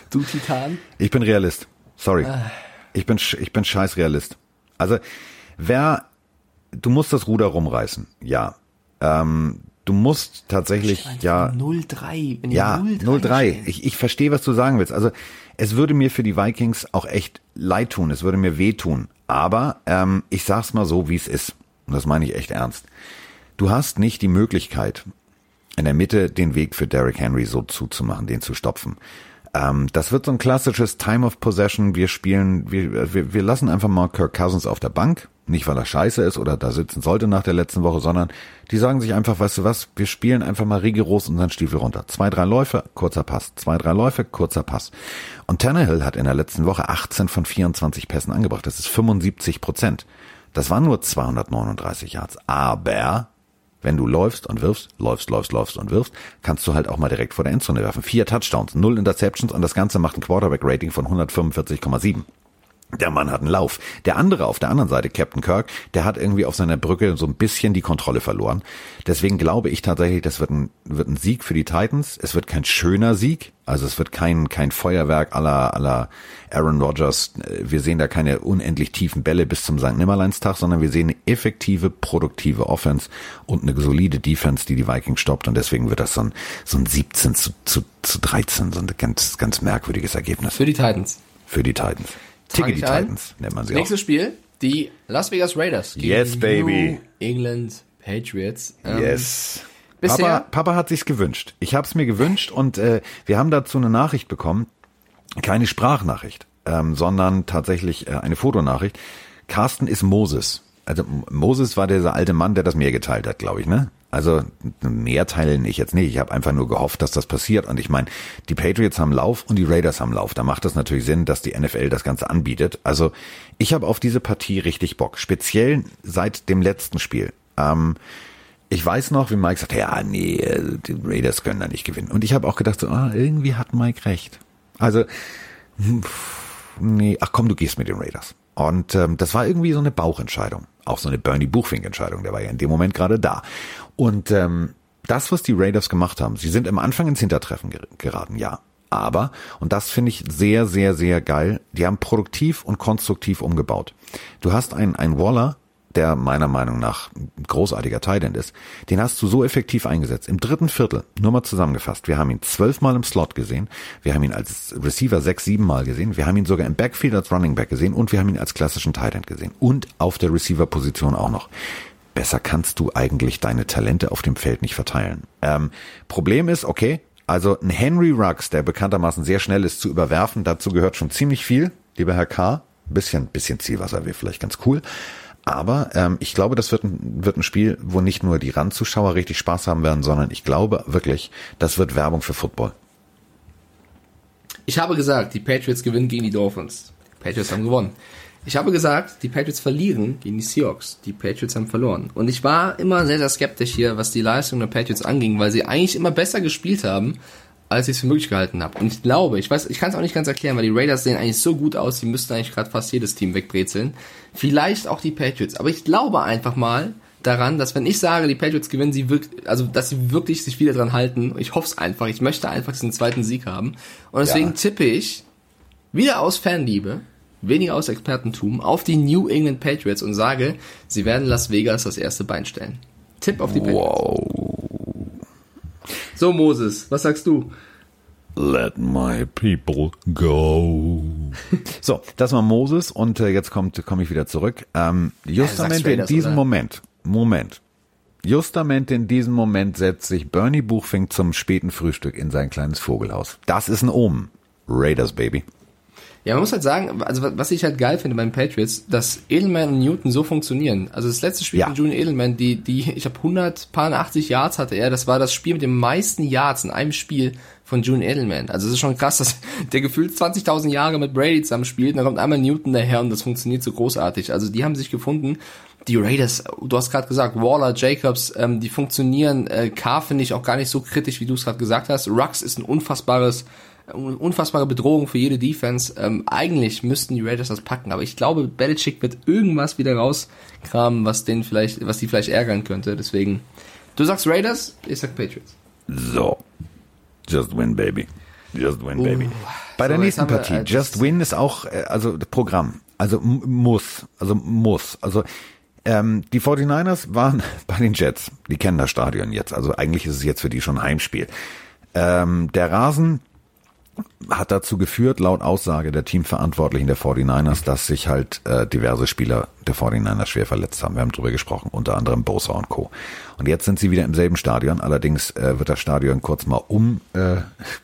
du Titan? Ich bin Realist. Sorry. Ah. Ich bin, ich bin scheiß Realist. Also, wer, du musst das Ruder rumreißen. Ja. Ähm, du musst tatsächlich, ja, 0-3. Wenn ja, 0-3 0-3. stehen. Ich, ich verstehe, was du sagen willst. Also, es würde mir für die Vikings auch echt leid tun. Es würde mir wehtun. Aber, ähm, ich sag's mal so, wie es ist. Und das meine ich echt ernst. Du hast nicht die Möglichkeit, in der Mitte den Weg für Derrick Henry so zuzumachen, den zu stopfen. Ähm, das wird so ein klassisches Time of Possession. Wir spielen, wir, wir, wir lassen einfach mal Kirk Cousins auf der Bank. Nicht, weil er scheiße ist oder da sitzen sollte nach der letzten Woche, sondern die sagen sich einfach, weißt du was, wir spielen einfach mal rigoros unseren Stiefel runter. Zwei, drei Läufe, kurzer Pass. Zwei, drei Läufe, kurzer Pass. Und Tannehill hat in der letzten Woche 18 von 24 Pässen angebracht. Das ist 75 Prozent. Das waren nur 239 Yards. Aber wenn du läufst und wirfst, läufst, läufst, läufst und wirfst, kannst du halt auch mal direkt vor der Endzone werfen. Vier Touchdowns, null Interceptions und das Ganze macht ein Quarterback-Rating von 145,7. Der Mann hat einen Lauf. Der andere auf der anderen Seite, Captain Kirk, der hat irgendwie auf seiner Brücke so ein bisschen die Kontrolle verloren. Deswegen glaube ich tatsächlich, das wird ein, wird ein Sieg für die Titans. Es wird kein schöner Sieg. Also es wird kein, kein Feuerwerk aller, aller Aaron Rodgers. Wir sehen da keine unendlich tiefen Bälle bis zum St. Nimmerleinstag, sondern wir sehen eine effektive, produktive Offense und eine solide Defense, die die Vikings stoppt. Und deswegen wird das so ein, so ein 17 zu, zu, zu 13, so ein ganz, ganz merkwürdiges Ergebnis Für die Titans. für die Titans. Ein. Titans nennt man sie Nächstes Spiel, die Las Vegas Raiders. gegen Yes, baby. New England Patriots. auch. Ähm, Yes. bisher- Papa, Papa hat sich's gewünscht. Ich habe es mir gewünscht und äh, wir haben dazu eine Nachricht bekommen. Keine Sprachnachricht, ähm, sondern tatsächlich äh, eine Fotonachricht. Carsten ist Moses. Also Moses war dieser alte Mann, der das Meer geteilt hat, glaube ich, ne? Also mehr teilen ich jetzt nicht. Ich habe einfach nur gehofft, dass das passiert. Und ich meine, die Patriots haben Lauf und die Raiders haben Lauf. Da macht es natürlich Sinn, dass die NFL das Ganze anbietet. Also ich habe auf diese Partie richtig Bock. Speziell seit dem letzten Spiel. Ähm, ich weiß noch, wie Mike sagt, ja, nee, äh, die Raiders können da nicht gewinnen. Und ich habe auch gedacht, so, ah, irgendwie hat Mike recht. Also, hm, nee, ach komm, du gehst mit den Raiders. Und ähm, das war irgendwie so eine Bauchentscheidung. Auch so eine Bernie Buchfink-Entscheidung, der war ja in dem Moment gerade da. Und ähm, das, was die Raiders gemacht haben, sie sind am Anfang ins Hintertreffen ger geraten, ja. Aber, und das finde ich sehr, sehr, sehr geil, die haben produktiv und konstruktiv umgebaut. Du hast einen, einen Waller, der meiner Meinung nach ein großartiger Tight End ist, den hast du so effektiv eingesetzt. Im dritten Viertel, nur mal zusammengefasst, wir haben ihn zwölfmal im Slot gesehen, wir haben ihn als Receiver sechs, sieben Mal gesehen, wir haben ihn sogar im Backfield als Running Back gesehen und wir haben ihn als klassischen Tight End gesehen und auf der Receiver-Position auch noch. Besser kannst du eigentlich deine Talente auf dem Feld nicht verteilen. Ähm, Problem ist, okay, also ein Henry Ruggs, der bekanntermaßen sehr schnell ist zu überwerfen, dazu gehört schon ziemlich viel, lieber Herr K. Bisschen, bisschen Zielwasser wäre vielleicht ganz cool. Aber ähm, ich glaube, das wird ein, wird ein Spiel, wo nicht nur die Randzuschauer richtig Spaß haben werden, sondern ich glaube wirklich, das wird Werbung für Football. Ich habe gesagt, die Patriots gewinnen gegen die Dolphins. Die Patriots haben gewonnen. Ich habe gesagt, die Patriots verlieren gegen die Seahawks. Die Patriots haben verloren. Und ich war immer sehr, sehr skeptisch hier, was die Leistung der Patriots anging, weil sie eigentlich immer besser gespielt haben, als ich es für möglich gehalten habe. Und ich glaube, ich weiß, ich kann es auch nicht ganz erklären, weil die Raiders sehen eigentlich so gut aus, die müssten eigentlich gerade fast jedes Team wegbrezeln. Vielleicht auch die Patriots. Aber ich glaube einfach mal daran, dass wenn ich sage, die Patriots gewinnen, sie wirklich, also dass sie wirklich sich wieder dran halten. Ich hoffe es einfach. Ich möchte einfach diesen zweiten Sieg haben. Und deswegen Ja. tippe ich wieder aus Fanliebe, weniger aus Expertentum, auf die New England Patriots und sage, sie werden Las Vegas das erste Bein stellen. Tipp auf die Patriots. Wow. So, Moses, was sagst du? Let my people go. So, das war Moses und äh, jetzt kommt komme ich wieder zurück. Ähm, justament in Raiders, diesem oder? Moment, Moment, justament in diesem Moment setzt sich Bernie Buchfink zum späten Frühstück in sein kleines Vogelhaus. Das ist ein Omen. Raiders, Baby. Ja, man muss halt sagen, also was ich halt geil finde beim Patriots, dass Edelman und Newton so funktionieren. Also das letzte Spiel Ja. von Julian Edelman, die, die, ich habe 180 Yards hatte er, das war das Spiel mit den meisten Yards in einem Spiel von Julian Edelman. Also es ist schon krass, dass der gefühlt 20.000 Jahre mit Brady zusammen spielt und dann kommt einmal Newton daher und das funktioniert so großartig. Also die haben sich gefunden. Die Raiders, du hast gerade gesagt, Waller, Jacobs, ähm, die funktionieren. Äh, Carr finde ich auch gar nicht so kritisch, wie du es gerade gesagt hast. Rux ist ein unfassbares unfassbare Bedrohung für jede Defense. Ähm, eigentlich müssten die Raiders das packen, aber ich glaube, Belichick wird irgendwas wieder rauskramen, was den vielleicht, was die vielleicht ärgern könnte. Deswegen, du sagst Raiders, ich sag Patriots. So. Just win, baby. Just win, baby. Bei So, der nächsten haben wir, Partie, äh, Just Win ist auch, äh, also Programm. Also muss. Also muss. Also ähm, die 49ers waren bei den Jets. Die kennen das Stadion jetzt. Also eigentlich ist es jetzt für die schon Heimspiel. Ähm, der Rasen hat dazu geführt, laut Aussage der Teamverantwortlichen der 49ers, dass sich halt äh, diverse Spieler der 49ers schwer verletzt haben. Wir haben drüber gesprochen, unter anderem Bosa und Co. Und jetzt sind sie wieder im selben Stadion, allerdings äh, wird das Stadion kurz mal um äh,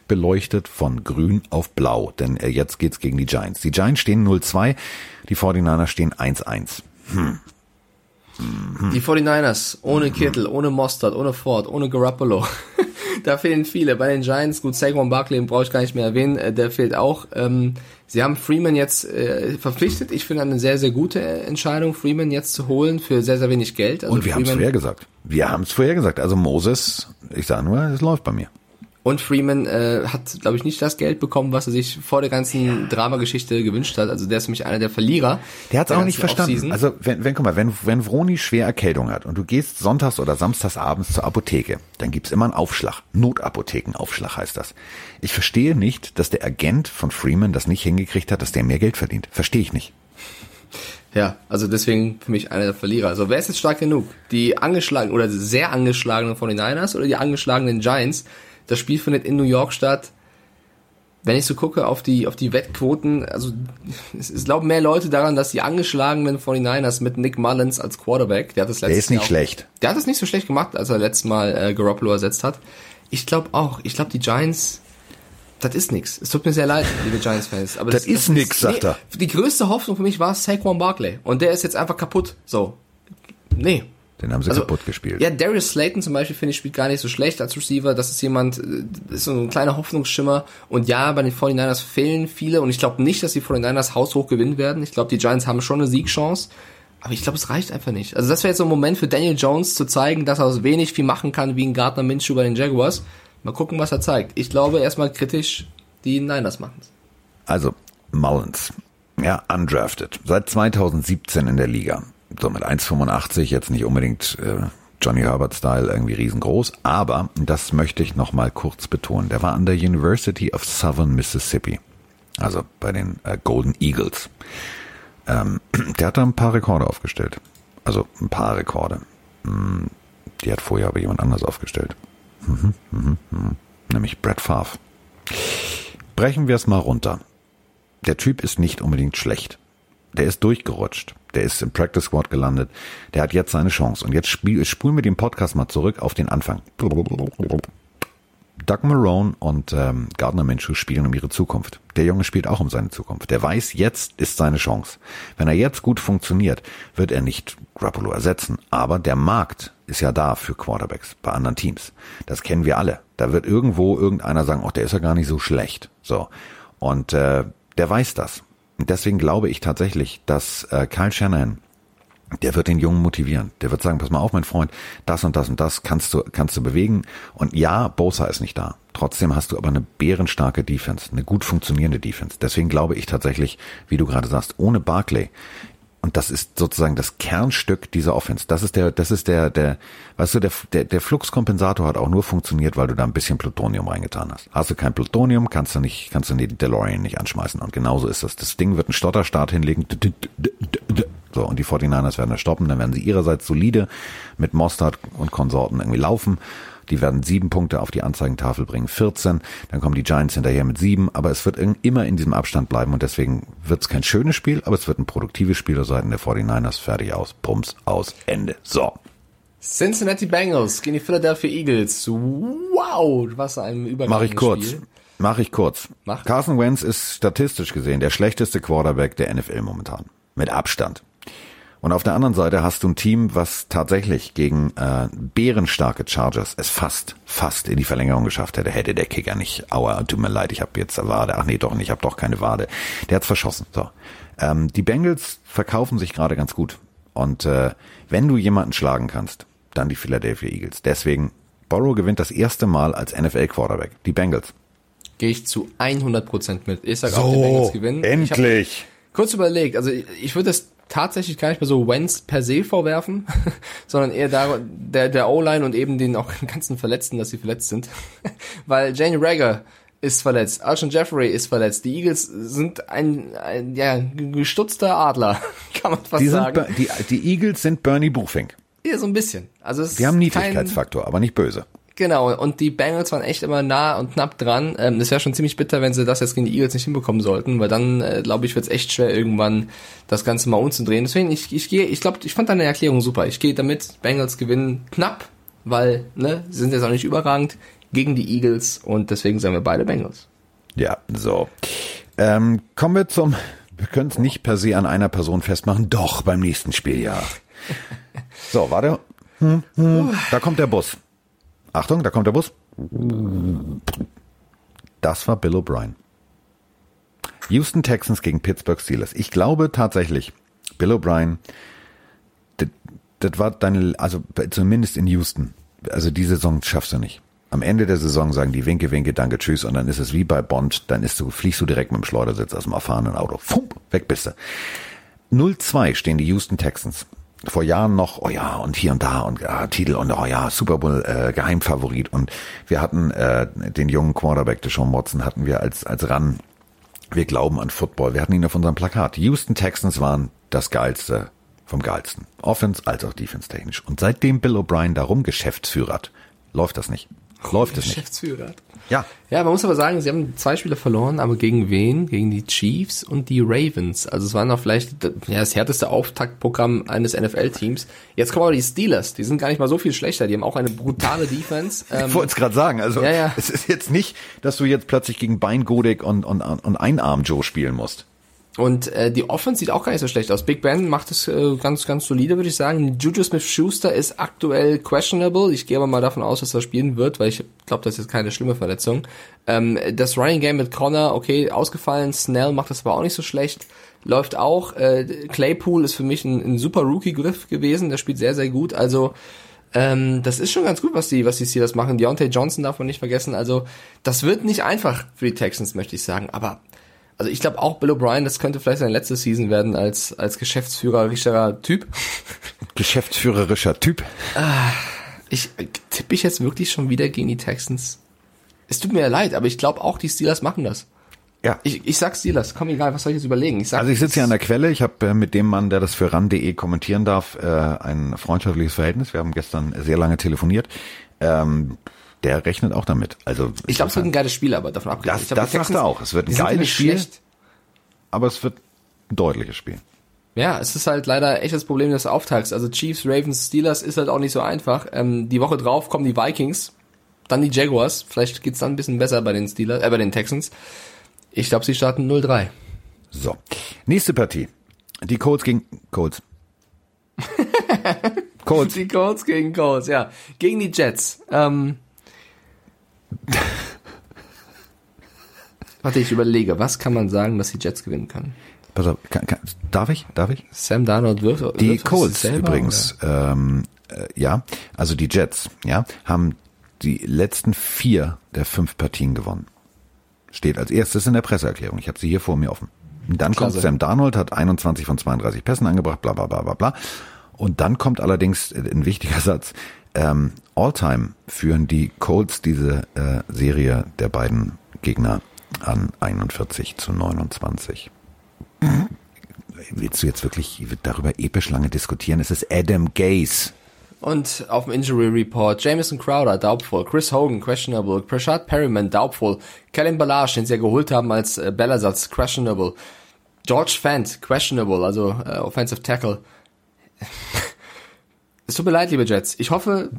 von grün auf blau, denn äh, jetzt geht's gegen die Giants. Die Giants stehen 0-2, die 49ers stehen 1-1. Die 49ers, ohne Kittel, ohne Mostert, ohne Ford, ohne Garoppolo. da fehlen viele. Bei den Giants, gut, Saquon Barkley brauche ich gar nicht mehr erwähnen, äh, der fehlt auch. Ähm, sie haben Freeman jetzt äh, verpflichtet. Ich finde eine sehr, sehr gute Entscheidung, Freeman jetzt zu holen für sehr, sehr wenig Geld. Also Und wir haben es Freeman- vorher gesagt. Wir haben es vorher gesagt. Also Moses, ich sage nur, es läuft bei mir. Und Freeman äh, hat, glaube ich, nicht das Geld bekommen, was er sich vor der ganzen Dramageschichte gewünscht hat. Also der ist für mich einer der Verlierer. Der hat es auch nicht verstanden. Offseason. Also wenn, wenn, guck mal, wenn, wenn Vroni schwer Erkältung hat und du gehst sonntags oder samstags abends zur Apotheke, dann gibt's immer einen Aufschlag. Notapothekenaufschlag heißt das. Ich verstehe nicht, dass der Agent von Freeman das nicht hingekriegt hat, dass der mehr Geld verdient. Verstehe ich nicht. Ja, also deswegen für mich einer der Verlierer. Also wer ist jetzt stark genug? Die angeschlagenen oder sehr angeschlagenen 49ers oder die angeschlagenen Giants? Das Spiel findet in New York statt. Wenn ich so gucke auf die, auf die Wettquoten, also es, es glauben mehr Leute daran, dass die angeschlagenen 49ers mit Nick Mullins als Quarterback, der hat das letztes Der ist nicht auch, schlecht. Der hat das nicht so schlecht gemacht, als er letztes Mal äh, Garoppolo ersetzt hat. Ich glaube auch. Ich glaube, die Giants, das ist nix. Es tut mir sehr leid, liebe Giants-Fans. aber Das ist nix, sagt er. Die größte Hoffnung für mich war Saquon Barkley. Und der ist jetzt einfach kaputt. So. Nee. Den haben sie kaputt gespielt. Ja, Darius Slayton zum Beispiel, finde ich, spielt gar nicht so schlecht als Receiver. Das ist jemand, äh, das ist so ein kleiner Hoffnungsschimmer. Und ja, bei den 49ers fehlen viele. Und ich glaube nicht, dass die 49ers haushoch gewinnen werden. Ich glaube, die Giants haben schon eine Siegchance. Aber ich glaube, es reicht einfach nicht. Also das wäre jetzt so ein Moment für Daniel Jones zu zeigen, dass er aus wenig viel machen kann, wie ein Gardner Minshew bei den Jaguars. Mal gucken, was er zeigt. Ich glaube erstmal kritisch, die Niners machen es. Also, Mullins. Ja, undrafted. Seit 2017 in der Liga. So mit 1,85 jetzt nicht unbedingt äh, Johnny Herbert-Style irgendwie riesengroß, aber das möchte ich noch mal kurz betonen. Der war an der University of Southern Mississippi. Also bei den äh, Golden Eagles. Ähm, der hat da ein paar Rekorde aufgestellt. Also ein paar Rekorde. Hm, Die hat vorher aber jemand anders aufgestellt. Mhm, mhm, mhm. Nämlich Brett Favre. Brechen wir es mal runter. Der Typ ist nicht unbedingt schlecht. Der ist durchgerutscht. Der ist im Practice Squad gelandet. Der hat jetzt seine Chance. Und jetzt spiel, spulen wir den Podcast mal zurück auf den Anfang. Doug Marone und ähm, Gardner Minshew spielen um ihre Zukunft. Der Junge spielt auch um seine Zukunft. Der weiß, jetzt ist seine Chance. Wenn er jetzt gut funktioniert, wird er nicht Garoppolo ersetzen. Aber der Markt ist ja da für Quarterbacks bei anderen Teams. Das kennen wir alle. Da wird irgendwo irgendeiner sagen, ach, der ist ja gar nicht so schlecht. So. Und äh, der weiß das. Deswegen glaube ich tatsächlich, dass äh, Kyle Shanahan der wird den Jungen motivieren. Der wird sagen, pass mal auf, mein Freund, das und das und das kannst du, kannst du bewegen. Und ja, Bosa ist nicht da. Trotzdem hast du aber eine bärenstarke Defense, eine gut funktionierende Defense. Deswegen glaube ich tatsächlich, wie du gerade sagst, ohne Barclay. Und das ist sozusagen das Kernstück dieser Offense. Das ist der, das ist der, der, weißt du, der, der, der Fluxkompensator hat auch nur funktioniert, weil du da ein bisschen Plutonium reingetan hast. Hast du kein Plutonium, kannst du nicht, kannst du den DeLorean nicht anschmeißen. Und genauso ist das. Das Ding wird einen Stotterstart hinlegen. So, und die 49ers werden das stoppen, dann werden sie ihrerseits solide mit Mostard und Konsorten irgendwie laufen. Die werden sieben Punkte auf die Anzeigentafel bringen, 14. Dann kommen die Giants hinterher mit sieben, aber es wird immer in diesem Abstand bleiben und deswegen wird es kein schönes Spiel, aber es wird ein produktives Spiel der Seiten der 49ers. Fertig aus, Pumps, aus, Ende. So. Cincinnati Bengals gegen die Philadelphia Eagles. Wow, was ein Übergang. Mach ich kurz. Mach ich kurz. Mach. Carson Wentz ist statistisch gesehen der schlechteste Quarterback der NFL momentan. Mit Abstand. Und auf der anderen Seite hast du ein Team, was tatsächlich gegen äh, bärenstarke Chargers es fast, fast in die Verlängerung geschafft hätte. Hätte der Kicker nicht, aua, tut mir leid, ich habe jetzt eine Wade. Ach nee, doch nicht, ich habe doch keine Wade. Der hat's verschossen. So. Ähm, die Bengals verkaufen sich gerade ganz gut. Und äh, wenn du jemanden schlagen kannst, dann die Philadelphia Eagles. Deswegen, Borrow gewinnt das erste Mal als NFL-Quarterback. Die Bengals. Gehe ich zu 100% mit. Ich sag auch, die Bengals gewinnen. Endlich. kurz überlegt, also ich, ich würde das tatsächlich gar nicht mehr so Wentz per se vorwerfen, sondern eher der, der, der O-Line und eben den auch ganzen Verletzten, dass sie verletzt sind. Weil Jane Rager ist verletzt, Alshon Jeffrey ist verletzt. Die Eagles sind ein, ein ja, gestutzter Adler, kann man fast Die, sagen. Die, die Eagles sind Bernie Buchfink. Ja, so ein bisschen. Also es Die haben ist kein- Niedrigkeitsfaktor, aber nicht böse. Genau, und die Bengals waren echt immer nah und knapp dran. Ähm, das wäre schon ziemlich bitter, wenn sie das jetzt gegen die Eagles nicht hinbekommen sollten, weil dann, äh, glaube ich, wird es echt schwer, irgendwann das Ganze mal umzudrehen. Deswegen, ich, ich gehe, ich glaube, ich fand deine Erklärung super. Ich gehe damit, Bengals gewinnen knapp, weil, ne, sie sind jetzt auch nicht überragend gegen die Eagles und deswegen sagen wir beide Bengals. Ja, so. Ähm, kommen wir zum, wir können es nicht per se an einer Person festmachen, doch beim nächsten Spieljahr. So, warte. Hm, hm, da kommt der Bus. Achtung, da kommt der Bus. Das war Bill O'Brien. Houston Texans gegen Pittsburgh Steelers. Ich glaube tatsächlich, Bill O'Brien, das- war deine, also zumindest in Houston. Also die Saison schaffst du nicht. Am Ende der Saison sagen die Winke, Winke, danke, tschüss und dann ist es wie bei Bond, dann ist du, fliegst du direkt mit dem Schleudersitz aus dem erfahrenen Auto. Fump, weg bist du. 0-2 stehen die Houston Texans. Vor Jahren noch, oh ja, und hier und da und ja, Titel und oh ja, Super Bowl äh, Geheimfavorit. Und wir hatten äh, den jungen Quarterback, Deshaun Watson, hatten wir als, als ran. Wir glauben an Football. Wir hatten ihn auf unserem Plakat. Die Houston Texans waren das Geilste vom Geilsten. Offense als auch Defense technisch. Und seitdem Bill O'Brien darum geschäftsführert, läuft das nicht. Läuft es nicht. Geschäftsführer. Ja, Ja, man muss aber sagen, sie haben zwei Spiele verloren, aber gegen wen? Gegen die Chiefs und die Ravens. Also es war noch vielleicht ja, das härteste Auftaktprogramm eines NFL-Teams. Jetzt kommen aber die Steelers, die sind gar nicht mal so viel schlechter, die haben auch eine brutale Defense. Ich Ähm, wollte es gerade sagen. Also Ja, ja. es ist jetzt nicht, dass du jetzt plötzlich gegen Bein Godek und, und, und Einarm Joe spielen musst. Und äh, die Offense sieht auch gar nicht so schlecht aus. Big Ben macht es äh, ganz, ganz solide, würde ich sagen. Juju Smith-Schuster ist aktuell questionable. Ich gehe aber mal davon aus, dass er spielen wird, weil ich glaube, das ist keine schlimme Verletzung. Ähm, das Running Game mit Connor, okay, ausgefallen. Snell macht das aber auch nicht so schlecht. Läuft auch. Äh, Claypool ist für mich ein, ein super Rookie-Griff gewesen. Der spielt sehr, sehr gut. Also ähm, das ist schon ganz gut, was die, was die Steelers machen. Deontay Johnson darf man nicht vergessen. Also das wird nicht einfach für die Texans, möchte ich sagen. Aber also ich glaube auch Bill O'Brien, das könnte vielleicht seine letzte Season werden als als geschäftsführerischer Typ. Geschäftsführerischer Typ. Ich äh, tippe ich jetzt wirklich schon wieder gegen die Texans. Es tut mir ja leid, aber ich glaube auch die Steelers machen das. Ja. Ich, ich sag Steelers, komm egal, was soll ich jetzt überlegen? Ich sag, Also ich sitze hier an der Quelle, ich habe äh, mit dem Mann, der das für ran.de kommentieren darf, äh, ein freundschaftliches Verhältnis. Wir haben gestern sehr lange telefoniert. Ähm, der rechnet auch damit. Also ich glaube, es wird ein geiles Spiel, aber davon abgesehen. Das- das sagt er auch. Es wird ein geiles Spiel. Schlecht. aber es wird ein deutliches Spiel. Ja, es ist halt leider echt das Problem des Auftakts. Also Chiefs, Ravens, Steelers ist halt auch nicht so einfach. Ähm, die Woche drauf kommen die Vikings, dann die Jaguars. Vielleicht geht's dann ein bisschen besser bei den Steelers, äh, bei den Texans. Ich glaube, sie starten 0-3. So, nächste Partie. Die Colts gegen Colts. Colts. Die Colts gegen Colts, ja. Gegen die Jets. Ähm, Warte, ich überlege, was kann man sagen, dass die Jets gewinnen können? Pass auf, kann, kann, darf ich? Darf ich? Sam Darnold wirft. Die wirft Colts selber, übrigens, ähm, äh, ja, also die Jets, ja, haben die letzten vier der fünf Partien gewonnen. Steht als erstes in der Presseerklärung. Ich habe sie hier vor mir offen. Und dann kommt Klasse. Sam Darnold, hat 21 von 32 Pässen angebracht, bla bla bla bla bla. Und dann kommt allerdings äh, ein wichtiger Satz. Ähm, All-time führen die Colts diese äh, Serie der beiden Gegner an 41 zu 29. Willst du jetzt wirklich darüber episch lange diskutieren? Es ist Adam Gaze. Und auf dem Injury Report Jameson Crowder, doubtful. Chris Hogan, questionable. Prashad Perryman, doubtful. Kellen Balazs, den sie ja geholt haben als äh, Bellersatz, questionable. George Fant, questionable, also äh, Offensive Tackle. Es tut mir leid, liebe Jets. Ich hoffe,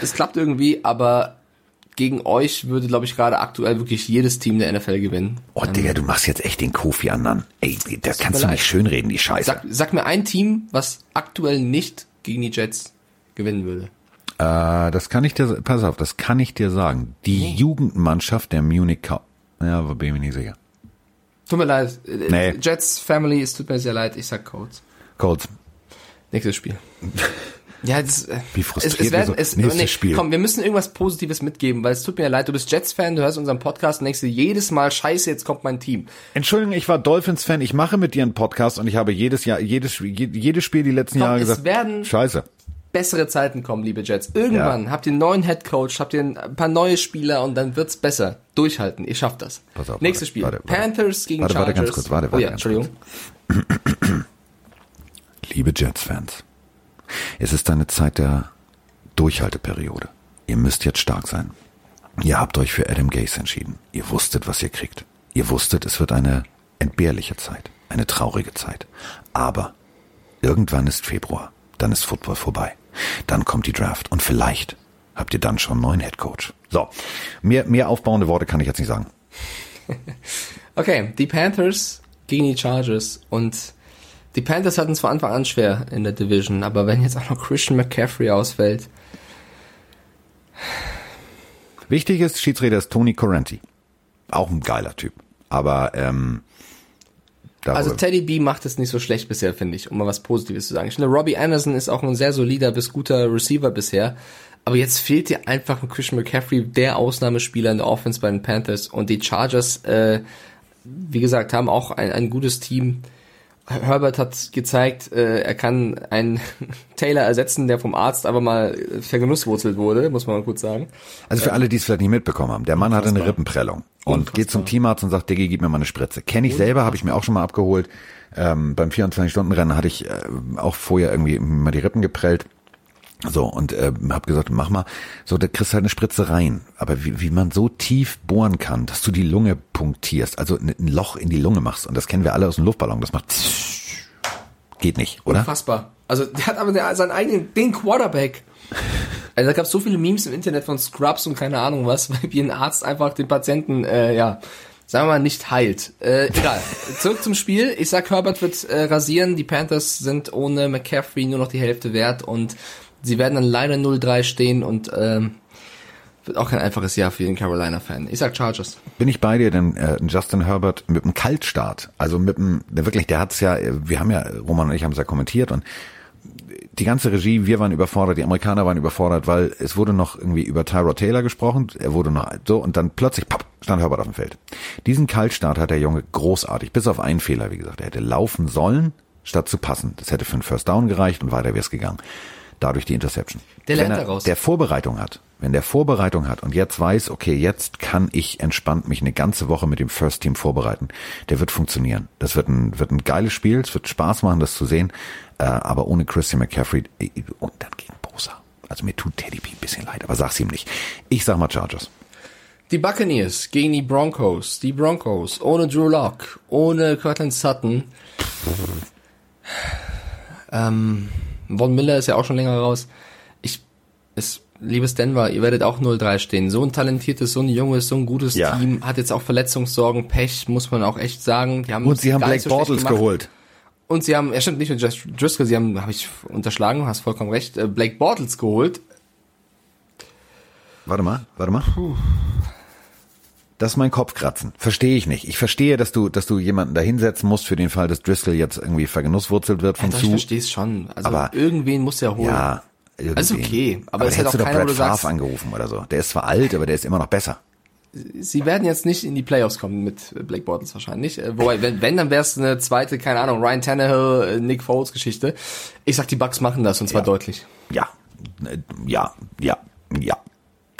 es klappt irgendwie, aber gegen euch würde, glaube ich, gerade aktuell wirklich jedes Team der NFL gewinnen. Oh, Digga, du machst jetzt echt den Kofi an. Ey, da kannst du nicht schönreden, die Scheiße. Sag, sag mir ein Team, was aktuell nicht gegen die Jets gewinnen würde. Äh, das kann ich dir, pass auf, das kann ich dir sagen. Die Jugendmannschaft der Munich Cow. Ja, aber bin ich mir nicht sicher. Tut mir leid. Nee. Jets Family, es tut mir sehr leid, ich sag Colts. Colts. Nächstes Spiel. Ja, das, äh, Wie frustriert es, es werden, nächstes nee, Spiel. Komm, wir müssen irgendwas Positives mitgeben, weil es tut mir leid, du bist Jets-Fan, du hörst unseren Podcast und denkst dir jedes Mal, scheiße, jetzt kommt mein Team. Entschuldigung, ich war Dolphins-Fan. Ich mache mit dir einen Podcast und ich habe jedes Jahr, jedes, jedes Spiel die letzten Komm, Jahre es gesagt. werden- Scheiße. Bessere Zeiten kommen, liebe Jets. Irgendwann habt ihr einen neuen Headcoach, habt ihr ein paar neue Spieler und dann wird's besser. Durchhalten, ihr schafft das. Pass auf, Nächstes warte, Spiel. warte, warte. Panthers gegen Warte, warte, Chargers. ganz kurz, warte, oh warte, ja, ganz Entschuldigung. Liebe Jets-Fans, es ist eine Zeit der Durchhalteperiode. Ihr müsst jetzt stark sein. Ihr habt euch für Adam Gase entschieden. Ihr wusstet, was ihr kriegt. Ihr wusstet, es wird eine entbehrliche Zeit, eine traurige Zeit. Aber irgendwann ist Februar, dann ist Football vorbei. Dann kommt die Draft und vielleicht habt ihr dann schon einen neuen Headcoach. So, mehr, mehr aufbauende Worte kann ich jetzt nicht sagen. Okay, die Panthers gegen die Chargers und die Panthers hatten es von Anfang an schwer in der Division, aber wenn jetzt auch noch Christian McCaffrey ausfällt, Wichtig ist, Schiedsrichter ist Tony Correnti. Auch ein geiler Typ. Aber ähm, also Teddy B macht es nicht so schlecht bisher, finde ich, um mal was Positives zu sagen. Ich finde, Robbie Anderson ist auch ein sehr solider bis guter Receiver bisher, aber jetzt fehlt dir einfach ein Christian McCaffrey, der Ausnahmespieler in der Offense bei den Panthers und die Chargers, äh, wie gesagt, haben auch ein, ein gutes Team. Herbert hat gezeigt, äh, er kann einen Taylor ersetzen, der vom Arzt aber mal vergenusswurzelt wurde, muss man mal kurz sagen. Also für alle, die es vielleicht nicht mitbekommen haben, der Mann hatte eine Rippenprellung und Unfassbar. geht zum Teamarzt und sagt, Diggi, gib mir mal eine Spritze. Kenne ich selber, habe ich mir auch schon mal abgeholt. Ähm, beim 24-Stunden-Rennen hatte ich äh, auch vorher irgendwie mal die Rippen geprellt. So, und äh, habe gesagt, mach mal, so, da kriegst du halt eine Spritze rein. Aber wie, wie man so tief bohren kann, dass du die Lunge punktierst, also ein Loch in die Lunge machst, und das kennen wir alle aus dem Luftballon, das macht geht nicht, oder? Unfassbar. Also der hat aber seinen eigenen, den Quarterback. Also da gab es so viele Memes im Internet von Scrubs und keine Ahnung was, weil wie ein Arzt einfach den Patienten, äh, ja, sagen wir mal, nicht heilt. Äh, egal. Zurück zum Spiel. Ich sag, Herbert wird äh, rasieren. Die Panthers sind ohne McCaffrey nur noch die Hälfte wert und sie werden dann leider 0-3 stehen und ähm, wird auch kein einfaches Jahr für den Carolina-Fan. Ich sag Chargers. Bin ich bei dir, denn äh, Justin Herbert mit einem Kaltstart, also mit einem, wirklich, der hat's ja, wir haben ja, Roman und ich haben es ja kommentiert und die ganze Regie, wir waren überfordert, die Amerikaner waren überfordert, weil es wurde noch irgendwie über Tyrod Taylor gesprochen, er wurde noch so und dann plötzlich, papp, stand Herbert auf dem Feld. Diesen Kaltstart hat der Junge großartig, bis auf einen Fehler, wie gesagt, er hätte laufen sollen, statt zu passen. Das hätte für einen First Down gereicht und weiter wäre es gegangen. Dadurch die Interception. Der lernt wenn er daraus. der Vorbereitung hat, wenn der Vorbereitung hat und jetzt weiß, okay, jetzt kann ich entspannt mich eine ganze Woche mit dem First Team vorbereiten, der wird funktionieren. Das wird ein, wird ein geiles Spiel, es wird Spaß machen, das zu sehen, äh, aber ohne Christian McCaffrey äh, und dann gegen Bosa. Also mir tut Teddy B ein bisschen leid, aber sag's ihm nicht. Ich sag mal Chargers. Die Buccaneers gegen die Broncos. Die Broncos ohne Drew Lock, ohne Cortland Sutton. Ähm, Von Miller ist ja auch schon länger raus. Ich, es, liebes Denver, ihr werdet auch 0-3 stehen. So ein talentiertes, so ein junges, so ein gutes Ja. Team hat jetzt auch Verletzungssorgen, Pech, muss man auch echt sagen. Die haben Und sie haben nicht so Bortles geholt. Und sie haben, ja stimmt nicht nur Just Driscoll, sie haben, habe ich unterschlagen, hast vollkommen recht, äh, Blake Bortles geholt. Warte mal, warte mal. Das ist mein Kopfkratzen. Verstehe ich nicht. Ich verstehe, dass du, dass du jemanden da hinsetzen musst für den Fall, dass Driscoll jetzt irgendwie vergenusswurzelt wird von Doch, ich zu. verstehe es schon. Also Aber- irgendwen muss er holen. Ja. irgendwie. Also okay, aber aber es du auch keiner, wo Brad du Favre sagst- angerufen oder so. Der ist zwar alt, aber der ist immer noch besser. Sie werden jetzt nicht in die Playoffs kommen mit Blake Bortles wahrscheinlich. Äh, Wobei, wenn, wenn dann wäre es eine zweite, keine Ahnung, Ryan Tannehill, äh, Nick Foles Geschichte. Ich sag, die Bucks machen das und zwar deutlich. Ja, Äh, ja, ja, ja.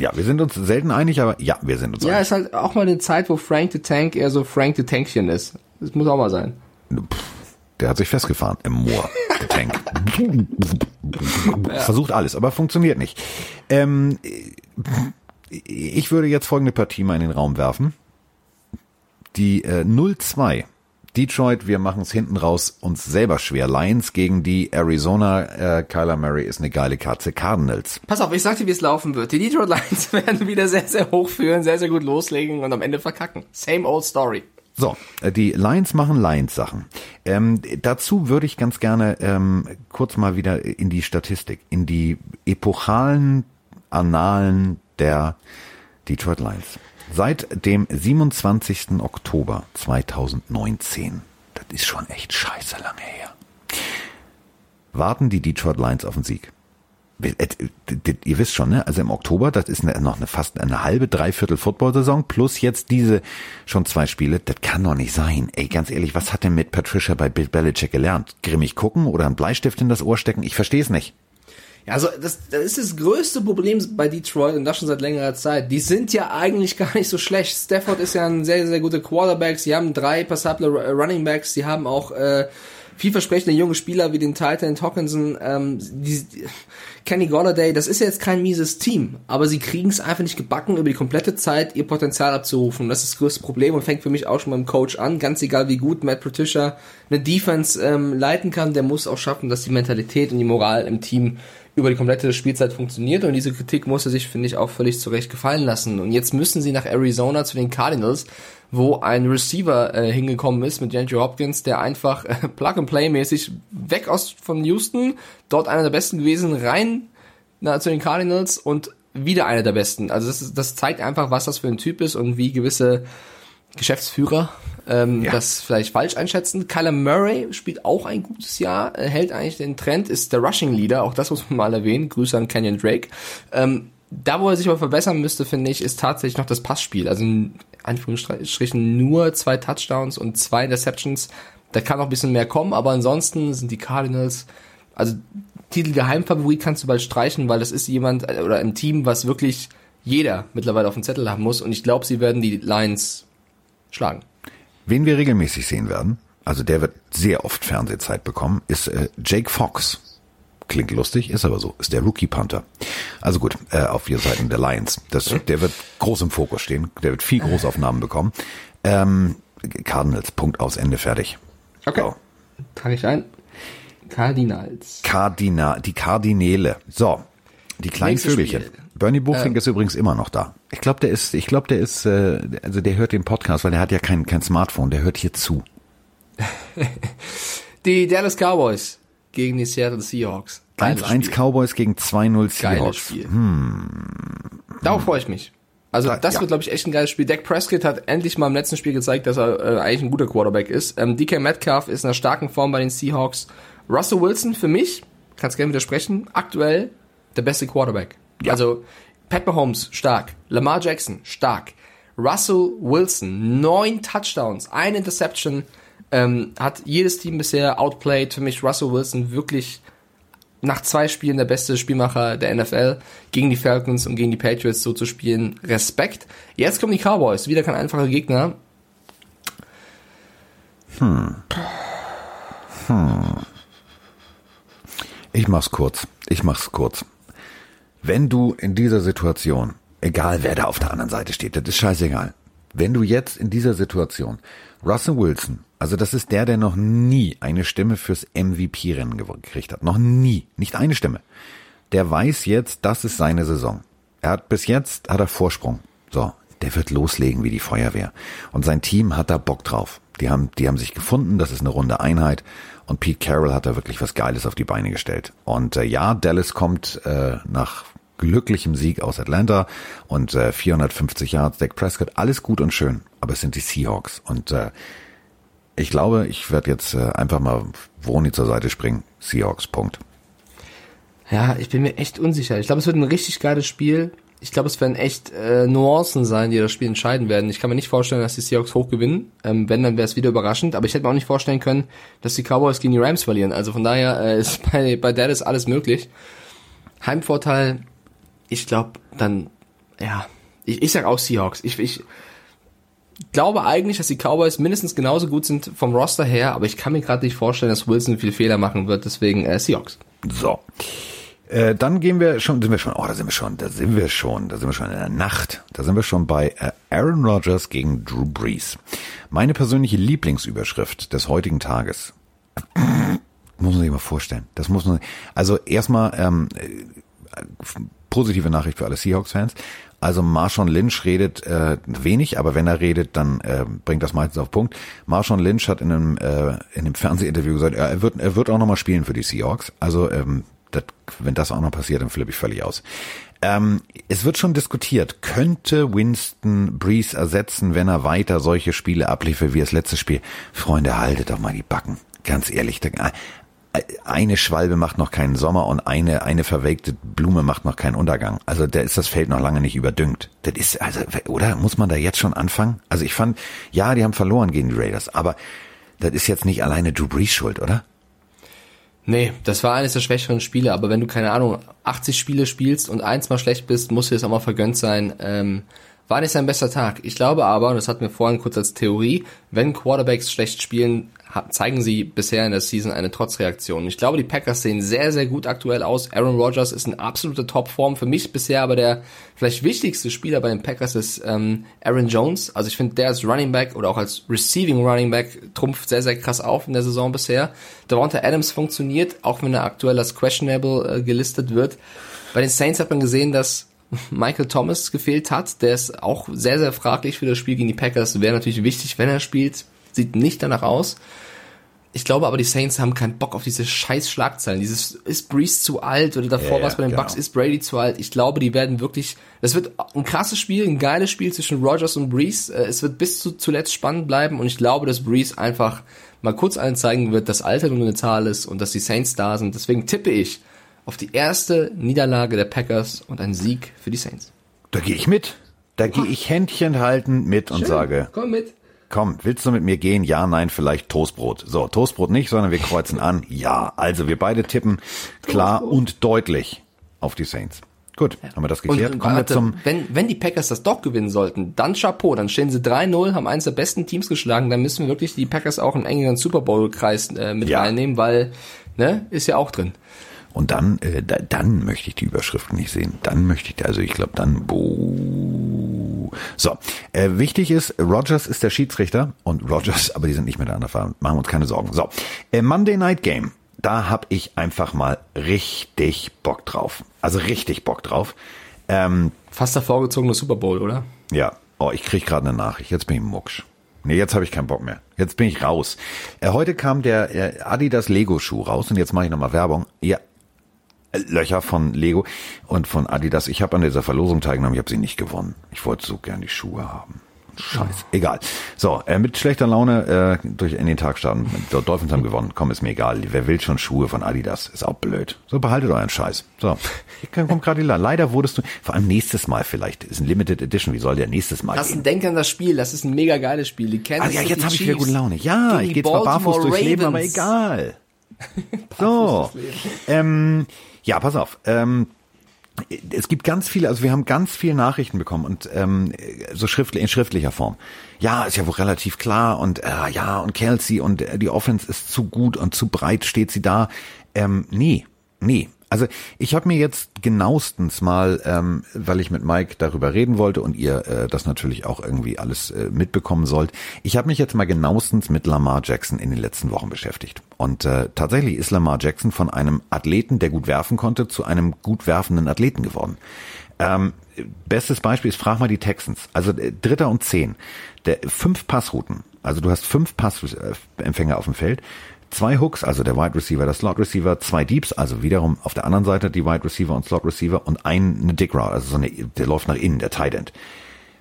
Ja, wir sind uns selten einig, aber ja, wir sind uns Ja, einig. ist halt auch mal eine Zeit, wo Frank the Tank eher so Frank the Tankchen ist. Das muss auch mal sein. Der hat sich festgefahren im Moor, der Tank. Versucht alles, aber funktioniert nicht. Ähm, ich würde jetzt folgende Partie mal in den Raum werfen. Die äh, 0-2. Detroit, wir machen es hinten raus uns selber schwer. Lions gegen die Arizona. Äh, Kyler Murray ist eine geile Katze. Cardinals. Pass auf, ich sag dir, wie es laufen wird. Die Detroit Lions werden wieder sehr, sehr hoch führen, sehr, sehr gut loslegen und am Ende verkacken. Same old story. So, äh, die Lions machen Lions-Sachen. Ähm, dazu würde ich ganz gerne ähm, kurz mal wieder in die Statistik, in die epochalen Annalen der Detroit Lions. Seit dem 27. Oktober 2019, das ist schon echt scheiße lange her, warten die Detroit Lions auf den Sieg. Äh, Ihr wisst schon, ne? Also im Oktober, das ist noch eine fast eine halbe, dreiviertel Football-Saison plus jetzt diese schon zwei Spiele. Das kann doch nicht sein. Ey, ganz ehrlich, was hat denn mit Patricia bei Bill Belichick gelernt? Grimmig gucken oder einen Bleistift in das Ohr stecken? Ich verstehe es nicht. Ja, also das, das ist das größte Problem bei Detroit und das schon seit längerer Zeit. Die sind ja eigentlich gar nicht so schlecht. Stafford ist ja ein sehr, sehr guter Quarterback. Sie haben drei passable Ru- Running Backs. Sie haben auch äh, vielversprechende junge Spieler wie den Titan Hawkinson. Ähm, die, die, Kenny Golladay, das ist ja jetzt kein mieses Team, aber sie kriegen es einfach nicht gebacken, über die komplette Zeit ihr Potenzial abzurufen. Das ist das größte Problem und fängt für mich auch schon beim Coach an. Ganz egal, wie gut Matt Patricia eine Defense ähm, leiten kann, der muss auch schaffen, dass die Mentalität und die Moral im Team über die komplette Spielzeit funktioniert und diese Kritik muss er sich, finde ich, auch völlig zurecht gefallen lassen. Und jetzt müssen sie nach Arizona zu den Cardinals, wo ein Receiver äh, hingekommen ist mit Andrew Hopkins, der einfach äh, Plug-and-Play-mäßig weg aus von Houston, dort einer der Besten gewesen, rein na, zu den Cardinals und wieder einer der Besten. Also das, ist, das zeigt einfach, was das für ein Typ ist und wie gewisse Geschäftsführer ähm, Ja. das vielleicht falsch einschätzen. Kyler Murray spielt auch ein gutes Jahr, äh, hält eigentlich den Trend, ist der Rushing Leader, auch das muss man mal erwähnen. Grüße an Kenyon Drake. Ähm, da, wo er sich aber verbessern müsste, finde ich, ist tatsächlich noch das Passspiel. Also in Anführungsstrichen nur zwei Touchdowns und zwei Interceptions. Da kann noch ein bisschen mehr kommen, aber ansonsten sind die Cardinals, also Titel Geheimfavorit kannst du bald streichen, weil das ist jemand äh, oder ein Team, was wirklich jeder mittlerweile auf dem Zettel haben muss. Und ich glaube, sie werden die Lions schlagen. Wen wir regelmäßig sehen werden, also der wird sehr oft Fernsehzeit bekommen, ist äh, Jake Fox. Klingt lustig, ist aber so. Ist der Rookie Panther. Also gut, äh, auf vier Seiten der Lions. Das, der wird groß im Fokus stehen. Der wird viel Großaufnahmen bekommen. Ähm, Cardinals, Punkt aus, Ende, fertig. Okay. So. Trage ich ein. Cardinals. Cardina, die Kardinäle. So, die kleinen Nächstes Vögelchen. Spiel. Bernie Buchfink ist übrigens immer noch da. Ich glaube, der ist, ich glaube, der ist, äh, also der hört den Podcast, weil der hat ja kein, kein Smartphone, der hört hier zu. Die Dallas Cowboys gegen die Seattle Seahawks. Geiles 1-1 Spiel. Cowboys gegen 2-0 Geiles Seahawks. Spiel. Darauf freue ich mich. Also das ja. wird, glaube ich, echt ein geiles Spiel. Dak Prescott hat endlich mal im letzten Spiel gezeigt, dass er äh, eigentlich ein guter Quarterback ist. Ähm, DK Metcalf ist in einer starken Form bei den Seahawks. Russell Wilson für mich, kannst gerne widersprechen, aktuell der beste Quarterback. Ja. Also Pat Mahomes stark, Lamar Jackson stark, Russell Wilson neun Touchdowns, eine Interception, ähm, hat jedes Team bisher outplayed. Für mich Russell Wilson wirklich nach zwei Spielen der beste Spielmacher der NFL gegen die Falcons und gegen die Patriots so zu spielen. Respekt. Jetzt kommen die Cowboys, wieder kein einfacher Gegner. Ich mach's kurz. Ich mach's kurz. Wenn du in dieser Situation, egal wer da auf der anderen Seite steht, das ist scheißegal. Wenn du jetzt in dieser Situation Russell Wilson, also das ist der, der noch nie eine Stimme fürs MVP-Rennen gekriegt hat. Noch nie. Nicht eine Stimme. Der weiß jetzt, das ist seine Saison. Er hat bis jetzt hat er Vorsprung. So, der wird loslegen wie die Feuerwehr. Und sein Team hat da Bock drauf. Die haben, die haben sich gefunden, das ist eine runde Einheit. Und Pete Carroll hat da wirklich was Geiles auf die Beine gestellt. Und äh, ja, Dallas kommt äh, nach glücklichem Sieg aus Atlanta und äh, 450 Yards, Dak Prescott, alles gut und schön. Aber es sind die Seahawks. Und äh, ich glaube, ich werde jetzt äh, einfach mal Woni zur Seite springen. Seahawks, Punkt. Ja, ich bin mir echt unsicher. Ich glaube, es wird ein richtig geiles Spiel. Ich glaube, es werden echt äh, Nuancen sein, die das Spiel entscheiden werden. Ich kann mir nicht vorstellen, dass die Seahawks hoch gewinnen. Ähm, wenn, dann wäre es wieder überraschend. Aber ich hätte mir auch nicht vorstellen können, dass die Cowboys gegen die Rams verlieren. Also von daher äh, ist bei, bei Dallas alles möglich. Heimvorteil, ich glaube, dann, ja, ich, ich sag auch Seahawks. Ich, ich glaube eigentlich, dass die Cowboys mindestens genauso gut sind vom Roster her, aber ich kann mir gerade nicht vorstellen, dass Wilson viel Fehler machen wird. Deswegen äh, Seahawks. So. Äh, dann gehen wir schon, sind wir schon, oh, da sind wir schon, da sind wir schon, da sind wir schon in der Nacht. Da sind wir schon bei äh, Aaron Rodgers gegen Drew Brees. Meine persönliche Lieblingsüberschrift des heutigen Tages. muss man sich mal vorstellen. Das muss man, also erstmal, ähm, äh, positive Nachricht für alle Seahawks-Fans. Also Marshawn Lynch redet äh, wenig, aber wenn er redet, dann äh, bringt das meistens auf Punkt. Marshawn Lynch hat in einem, äh, in einem Fernsehinterview gesagt, er wird, er wird auch nochmal spielen für die Seahawks. Also ähm, das, wenn das auch noch passiert, dann flippe ich völlig aus. Ähm, es wird schon diskutiert, könnte Winston Breeze ersetzen, wenn er weiter solche Spiele abliefert wie das letzte Spiel. Freunde, haltet doch mal die Backen. Ganz ehrlich, eine Schwalbe macht noch keinen Sommer und eine, eine verwelkte Blume macht noch keinen Untergang. Also da ist das Feld noch lange nicht überdüngt. Das ist, also, oder muss man da jetzt schon anfangen? Also ich fand, ja, die haben verloren gegen die Raiders, aber das ist jetzt nicht alleine Drew Brees schuld, oder? Nee, das war eines der schwächeren Spiele, aber wenn du, keine Ahnung, 80 Spiele spielst und eins mal schlecht bist, muss dir das auch mal vergönnt sein. Ähm, war nicht sein bester Tag. Ich glaube aber, und das hatten wir vorhin kurz als Theorie, wenn Quarterbacks schlecht spielen, zeigen sie bisher in der Season eine Trotzreaktion. Ich glaube, die Packers sehen sehr, sehr gut aktuell aus. Aaron Rodgers ist in absoluter Topform. Für mich bisher aber der vielleicht wichtigste Spieler bei den Packers ist ähm, Aaron Jones. Also ich finde, der als Running Back oder auch als Receiving Running Back trumpft sehr, sehr krass auf in der Saison bisher. Devonta Adams funktioniert, auch wenn er aktuell als questionable äh, gelistet wird. Bei den Saints hat man gesehen, dass Michael Thomas gefehlt hat. Der ist auch sehr, sehr fraglich für das Spiel gegen die Packers. Wäre natürlich wichtig, wenn er spielt. Sieht nicht danach aus. Ich glaube aber, die Saints haben keinen Bock auf diese scheiß Schlagzeilen. Dieses, ist Breeze zu alt oder davor Ja, war es bei den genau. Bucks, ist Brady zu alt. Ich glaube, die werden wirklich, das wird ein krasses Spiel, ein geiles Spiel zwischen Rogers und Breeze. Äh, Es wird bis zu, zuletzt spannend bleiben und ich glaube, dass Breeze einfach mal kurz allen zeigen wird, dass Alter nur eine Zahl ist und dass die Saints da sind. Deswegen tippe ich auf die erste Niederlage der Packers und einen Sieg für die Saints. Da gehe ich mit. Da gehe ich Händchen halten mit und sage, Komm mit. Komm, willst du mit mir gehen? Ja, nein, vielleicht Toastbrot. So, Toastbrot nicht, sondern wir kreuzen an. Ja, also wir beide tippen klar und deutlich auf die Saints. Gut, haben wir das Und geklärt. Kommen wir warte, zum wenn, wenn die Packers das doch gewinnen sollten, dann Chapeau, dann stehen sie 3-0, haben eins der besten Teams geschlagen, dann müssen wir wirklich die Packers auch im engeren Super Bowl-Kreis äh, mit Ja. reinnehmen, weil, ne, ist ja auch drin. Und dann, äh, da, dann möchte ich die Überschriften nicht sehen. Dann möchte ich, also ich glaube, dann, buh. So, äh, wichtig ist, Rogers ist der Schiedsrichter und Rogers, aber die sind nicht miteinander fahren. Machen wir uns keine Sorgen. So, äh, Monday Night Game. Da habe ich einfach mal richtig Bock drauf. Also richtig Bock drauf. Ähm, Fast der vorgezogene Super Bowl, oder? ja, oh, ich krieg gerade eine Nachricht. Jetzt bin ich mucksch. Nee, jetzt habe ich keinen Bock mehr. Jetzt bin ich raus. Äh, heute kam der äh, Adidas Lego Schuh raus und jetzt mache ich nochmal Werbung. Ja, äh, Löcher von Lego und von Adidas. Ich habe an dieser Verlosung teilgenommen, ich habe sie nicht gewonnen. Ich wollte so gern die Schuhe haben. Scheiße. Egal. So, äh, mit schlechter Laune äh, durch in den Tag starten. Die Dolphins haben gewonnen. Komm, ist mir egal. Wer will schon Schuhe von Adidas? Ist auch blöd. So, behaltet euren Scheiß. So, kommt gerade die Leider wurdest du, vor allem nächstes Mal vielleicht. Ist ein Limited Edition. Wie soll der nächstes Mal Lass Denk an das Spiel, das ist ein mega geiles Spiel. Die Kansas Ah, ja, jetzt habe ich wieder gute Laune. Ja, ich gehe zwar barfuß durchs Leben, aber egal. So, ähm, ja, pass auf. Ähm, es gibt ganz viele, also wir haben ganz viele Nachrichten bekommen und ähm, so schriftlich in schriftlicher Form. Ja, ist ja wohl relativ klar und äh, ja und Kelsey und äh, die Offense ist zu gut und zu breit steht sie da. Ähm, nee, nee. Also ich habe mir jetzt genauestens mal, ähm, weil ich mit Mike darüber reden wollte und ihr äh, das natürlich auch irgendwie alles äh, mitbekommen sollt, ich habe mich jetzt mal genauestens mit Lamar Jackson in den letzten Wochen beschäftigt. Und äh, tatsächlich ist Lamar Jackson von einem Athleten, der gut werfen konnte, zu einem gut werfenden Athleten geworden. Ähm, bestes Beispiel ist, frag mal die Texans. Also äh, Dritter und Zehn. Der, fünf Passrouten. Also du hast fünf Passempfänger auf dem Feld zwei Hooks, also der Wide Receiver, der Slot Receiver, zwei Deeps, also wiederum auf der anderen Seite die Wide Receiver und Slot Receiver und ein, eine Dick Route, also so eine, der läuft nach innen, der Tight End.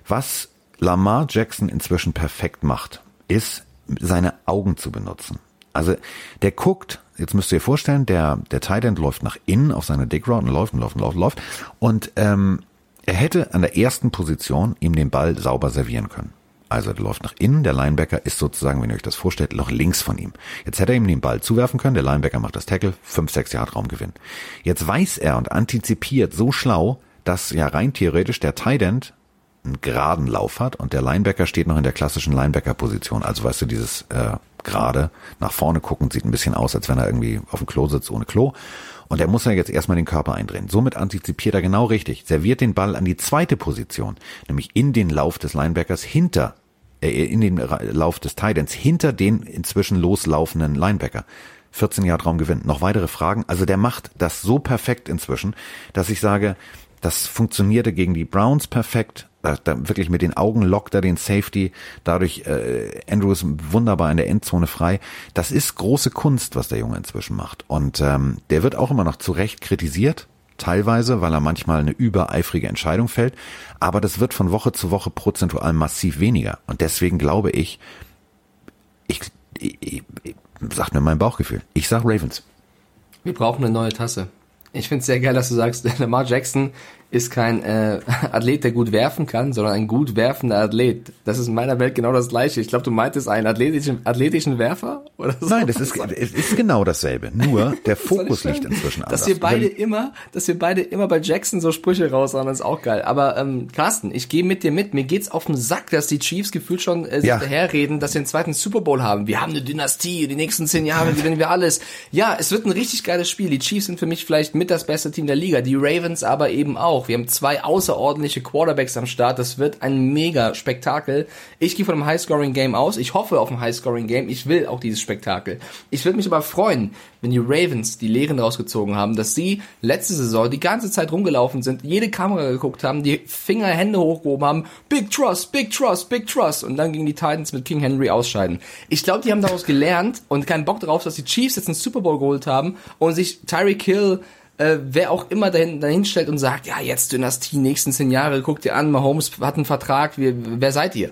Was Lamar Jackson inzwischen perfekt macht, ist seine Augen zu benutzen. Also der guckt, jetzt müsst ihr euch vorstellen, der, der Tight End läuft nach innen auf seine Dick Route und läuft und läuft und läuft läuft und ähm, er hätte an der ersten Position ihm den Ball sauber servieren können. Also der läuft nach innen, der Linebacker ist sozusagen, wenn ihr euch das vorstellt, noch links von ihm. Jetzt hätte er ihm den Ball zuwerfen können, der Linebacker macht das Tackle, 5, 6 Yard Raumgewinn. Jetzt weiß er und antizipiert so schlau, dass ja rein theoretisch der Tight End einen geraden Lauf hat und der Linebacker steht noch in der klassischen Linebacker-Position. Also weißt du, dieses äh, gerade nach vorne gucken sieht ein bisschen aus, als wenn er irgendwie auf dem Klo sitzt ohne Klo. Und er muss ja jetzt erstmal den Körper eindrehen. Somit antizipiert er genau richtig, serviert den Ball an die zweite Position, nämlich in den Lauf des Linebackers hinter äh, in den Lauf des Titans hinter den inzwischen loslaufenden Linebacker. 14 Jahre Raum gewinnt. Noch weitere Fragen? Also der macht das so perfekt inzwischen, dass ich sage, das funktionierte gegen die Browns perfekt. Da, da wirklich mit den Augen lockt er den Safety. Dadurch äh, Andrews wunderbar in der Endzone frei. Das ist große Kunst, was der Junge inzwischen macht. Und ähm, der wird auch immer noch zu Recht kritisiert teilweise, weil er manchmal eine übereifrige Entscheidung fällt. Aber das wird von Woche zu Woche prozentual massiv weniger. Und deswegen glaube ich, ich, ich, ich sagt mir mein Bauchgefühl. Ich sag Ravens. Wir brauchen eine neue Tasse. Ich finde es sehr geil, dass du sagst, Lamar Jackson ist kein äh, Athlet, der gut werfen kann, sondern ein gut werfender Athlet. Das ist in meiner Welt genau das Gleiche. Ich glaube, du meintest einen athletischen, athletischen Werfer? Oder so? Nein, das ist, es ist genau dasselbe. Nur der Fokus liegt inzwischen anders. Dass wir beide immer, dass wir beide immer bei Jackson so Sprüche raushauen, ist auch geil. Aber ähm, Carsten, ich gehe mit dir mit. Mir geht's auf den Sack, dass die Chiefs gefühlt schon äh, Ja. daherreden, dass wir einen zweiten Super Bowl haben. Wir haben eine Dynastie, die nächsten zehn Jahre gewinnen wir alles. Ja, es wird ein richtig geiles Spiel. Die Chiefs sind für mich vielleicht mit das beste Team der Liga. Die Ravens aber eben auch. Wir haben zwei außerordentliche Quarterbacks am Start. Das wird ein mega Spektakel. Ich gehe von einem High-Scoring-Game aus. Ich hoffe auf ein High-Scoring-Game. Ich will auch dieses Spektakel. Ich würde mich aber freuen, wenn die Ravens die Lehren rausgezogen haben, dass sie letzte Saison die ganze Zeit rumgelaufen sind, jede Kamera geguckt haben, die Finger, Hände hochgehoben haben, Big Trust, Big Trust, Big Trust und dann gingen die Titans mit King Henry ausscheiden. Ich glaube, die haben daraus gelernt und keinen Bock darauf, dass die Chiefs jetzt einen Super Bowl geholt haben und sich Tyreek Hill äh, wer auch immer dahin, dahin stellt und sagt, ja, jetzt Dynastie, nächsten zehn Jahre, guckt ihr an, Mahomes hat einen Vertrag, wir, wer seid ihr?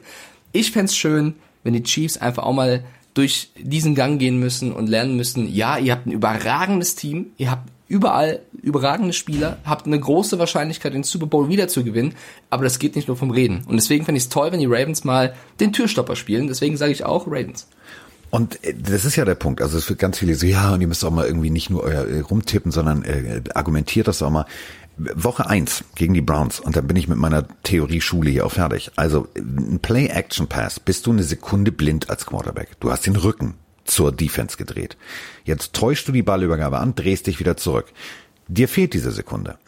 Ich fänd's schön, wenn die Chiefs einfach auch mal durch diesen Gang gehen müssen und lernen müssen, ja, ihr habt ein überragendes Team, ihr habt überall überragende Spieler, habt eine große Wahrscheinlichkeit, den Super Bowl wieder zu gewinnen, aber das geht nicht nur vom Reden. Und deswegen fände ich es toll, wenn die Ravens mal den Türstopper spielen. Deswegen sage ich auch Ravens. Und äh, das ist ja der Punkt. Also es wird ganz viele so, ja, und ihr müsst auch mal irgendwie nicht nur euer äh, rumtippen, sondern äh, argumentiert das auch mal. Woche eins gegen die Browns und dann bin ich mit meiner Theorieschule hier auch fertig. Also ein Play-Action-Pass, bist du eine Sekunde blind als Quarterback. Du hast den Rücken zur Defense gedreht. Jetzt täuschst du die Ballübergabe an, drehst dich wieder zurück. Dir fehlt diese Sekunde.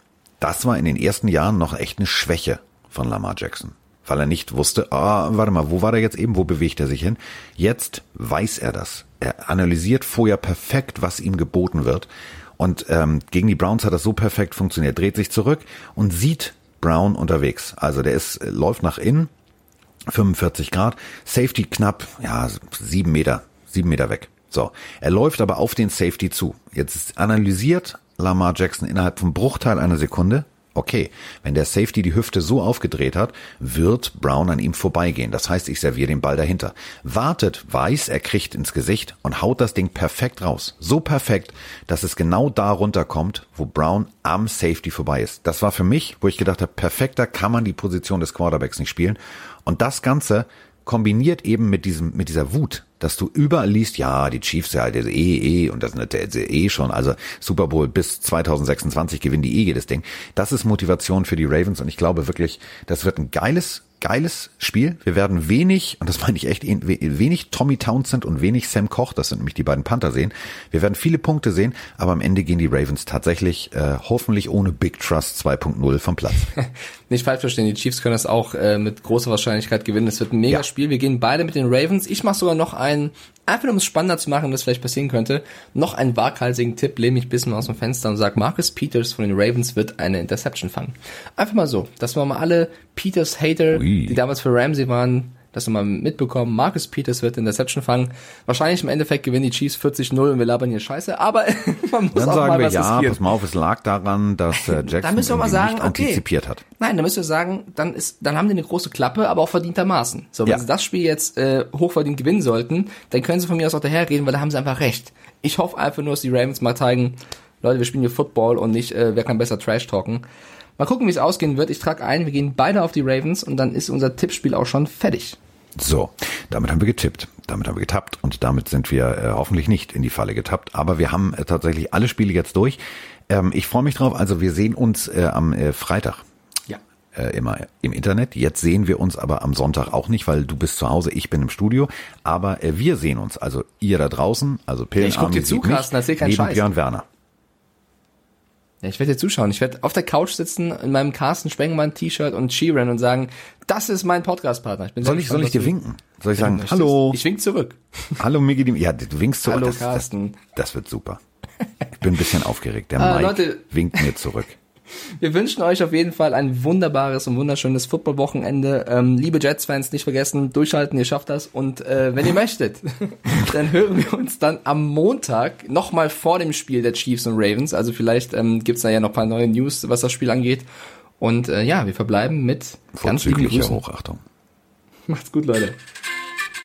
Das war in den ersten Jahren noch echt eine Schwäche von Lamar Jackson weil er nicht wusste, ah, warte mal, wo war der jetzt eben, wo bewegt er sich hin? Jetzt weiß er das. Er analysiert vorher perfekt, was ihm geboten wird. Und ähm, gegen die Browns hat das so perfekt funktioniert. Dreht sich zurück und sieht Brown unterwegs. Also der ist, äh, läuft nach innen, 45 Grad, Safety knapp, ja, sieben Meter, sieben Meter weg. So, er läuft aber auf den Safety zu. Jetzt analysiert Lamar Jackson innerhalb von Bruchteil einer Sekunde, Okay, wenn der Safety die Hüfte so aufgedreht hat, wird Brown an ihm vorbeigehen. Das heißt, ich serviere den Ball dahinter. Wartet, weiß, er kriegt ins Gesicht und haut das Ding perfekt raus. So perfekt, dass es genau da runterkommt, wo Brown am Safety vorbei ist. Das war für mich, wo ich gedacht habe, perfekter kann man die Position des Quarterbacks nicht spielen. Und das Ganze kombiniert eben mit diesem, mit dieser Wut, dass du überall liest, ja, die Chiefs ja, eh, eh, und das ist eh schon, also Super Bowl bis 2026 gewinnen die eh jedes Ding. Das ist Motivation für die Ravens und ich glaube wirklich, das wird ein geiles, geiles Spiel. Wir werden wenig, und das meine ich echt, wenig Tommy Townsend und wenig Sam Koch, das sind nämlich die beiden Panther sehen. Wir werden viele Punkte sehen, aber am Ende gehen die Ravens tatsächlich äh, hoffentlich ohne Big Trust 2.0 vom Platz. Nicht falsch verstehen, die Chiefs können das auch äh, mit großer Wahrscheinlichkeit gewinnen. Es wird ein mega Ja. Spiel. Wir gehen beide mit den Ravens. Ich mache sogar noch einen, einfach nur um es spannender zu machen, was vielleicht passieren könnte, noch einen waghalsigen Tipp, lehne mich ein bisschen aus dem Fenster und sage, Marcus Peters von den Ravens wird eine Interception fangen. Einfach mal so, dass wir mal alle Peters-Hater, die damals für Ramsey waren, das nochmal mitbekommen. Marcus Peters wird Interception fangen. Wahrscheinlich im Endeffekt gewinnen die Chiefs 40-0 und wir labern hier Scheiße, aber man muss Dann auch sagen mal wir was ja, pass mal auf, es lag daran, dass äh, Da Jackson müssen wir irgendwie sagen, nicht okay. antizipiert hat. Nein, da müsst ihr sagen, dann ist, dann haben die eine große Klappe, aber auch verdientermaßen. So, wenn Ja. sie das Spiel jetzt äh, hochverdient gewinnen sollten, dann können sie von mir aus auch daherreden, weil da haben sie einfach recht. Ich hoffe einfach nur, dass die Ravens mal zeigen, Leute, wir spielen hier Football und nicht, äh, wer kann besser Trash talken. Mal gucken, wie es ausgehen wird. Ich trage ein, wir gehen beide auf die Ravens und dann ist unser Tippspiel auch schon fertig. So, damit haben wir getippt, damit haben wir getappt und damit sind wir äh, hoffentlich nicht in die Falle getappt. Aber wir haben äh, tatsächlich alle Spiele jetzt durch. Ähm, ich freue mich drauf. Also wir sehen uns äh, am äh, Freitag äh, immer im Internet. Jetzt sehen wir uns aber am Sonntag auch nicht, weil du bist zu Hause, ich bin im Studio. Aber äh, wir sehen uns, also ihr da draußen, also Pillen ich guck dir zu, Carsten, erzähl keinen Scheiß. Björn Werner. Ja, ich werde dir zuschauen. Ich werde auf der Couch sitzen in meinem Carsten Spengmann T-Shirt und Skirennen und sagen, das ist mein Podcast-Partner. Ich bin sehr Soll ich, soll ich dir winken? Soll ich sagen, möchtest. hallo, Ich wink zurück. hallo Migi, ja, du winkst zurück. Hallo, das, das, Carsten. das wird super. Ich bin ein bisschen aufgeregt. Der Ah, Mike Leute. winkt mir zurück. Wir wünschen euch auf jeden Fall ein wunderbares und wunderschönes Football-Wochenende. Ähm, liebe Jets-Fans, nicht vergessen, durchhalten, ihr schafft das. Und äh, wenn ihr möchtet, dann hören wir uns dann am Montag nochmal vor dem Spiel der Chiefs und Ravens. Also vielleicht ähm, gibt's da ja noch ein paar neue News, was das Spiel angeht. Und äh, ja, wir verbleiben mit ganz lieben Grüßen. Hochachtung. Macht's gut, Leute.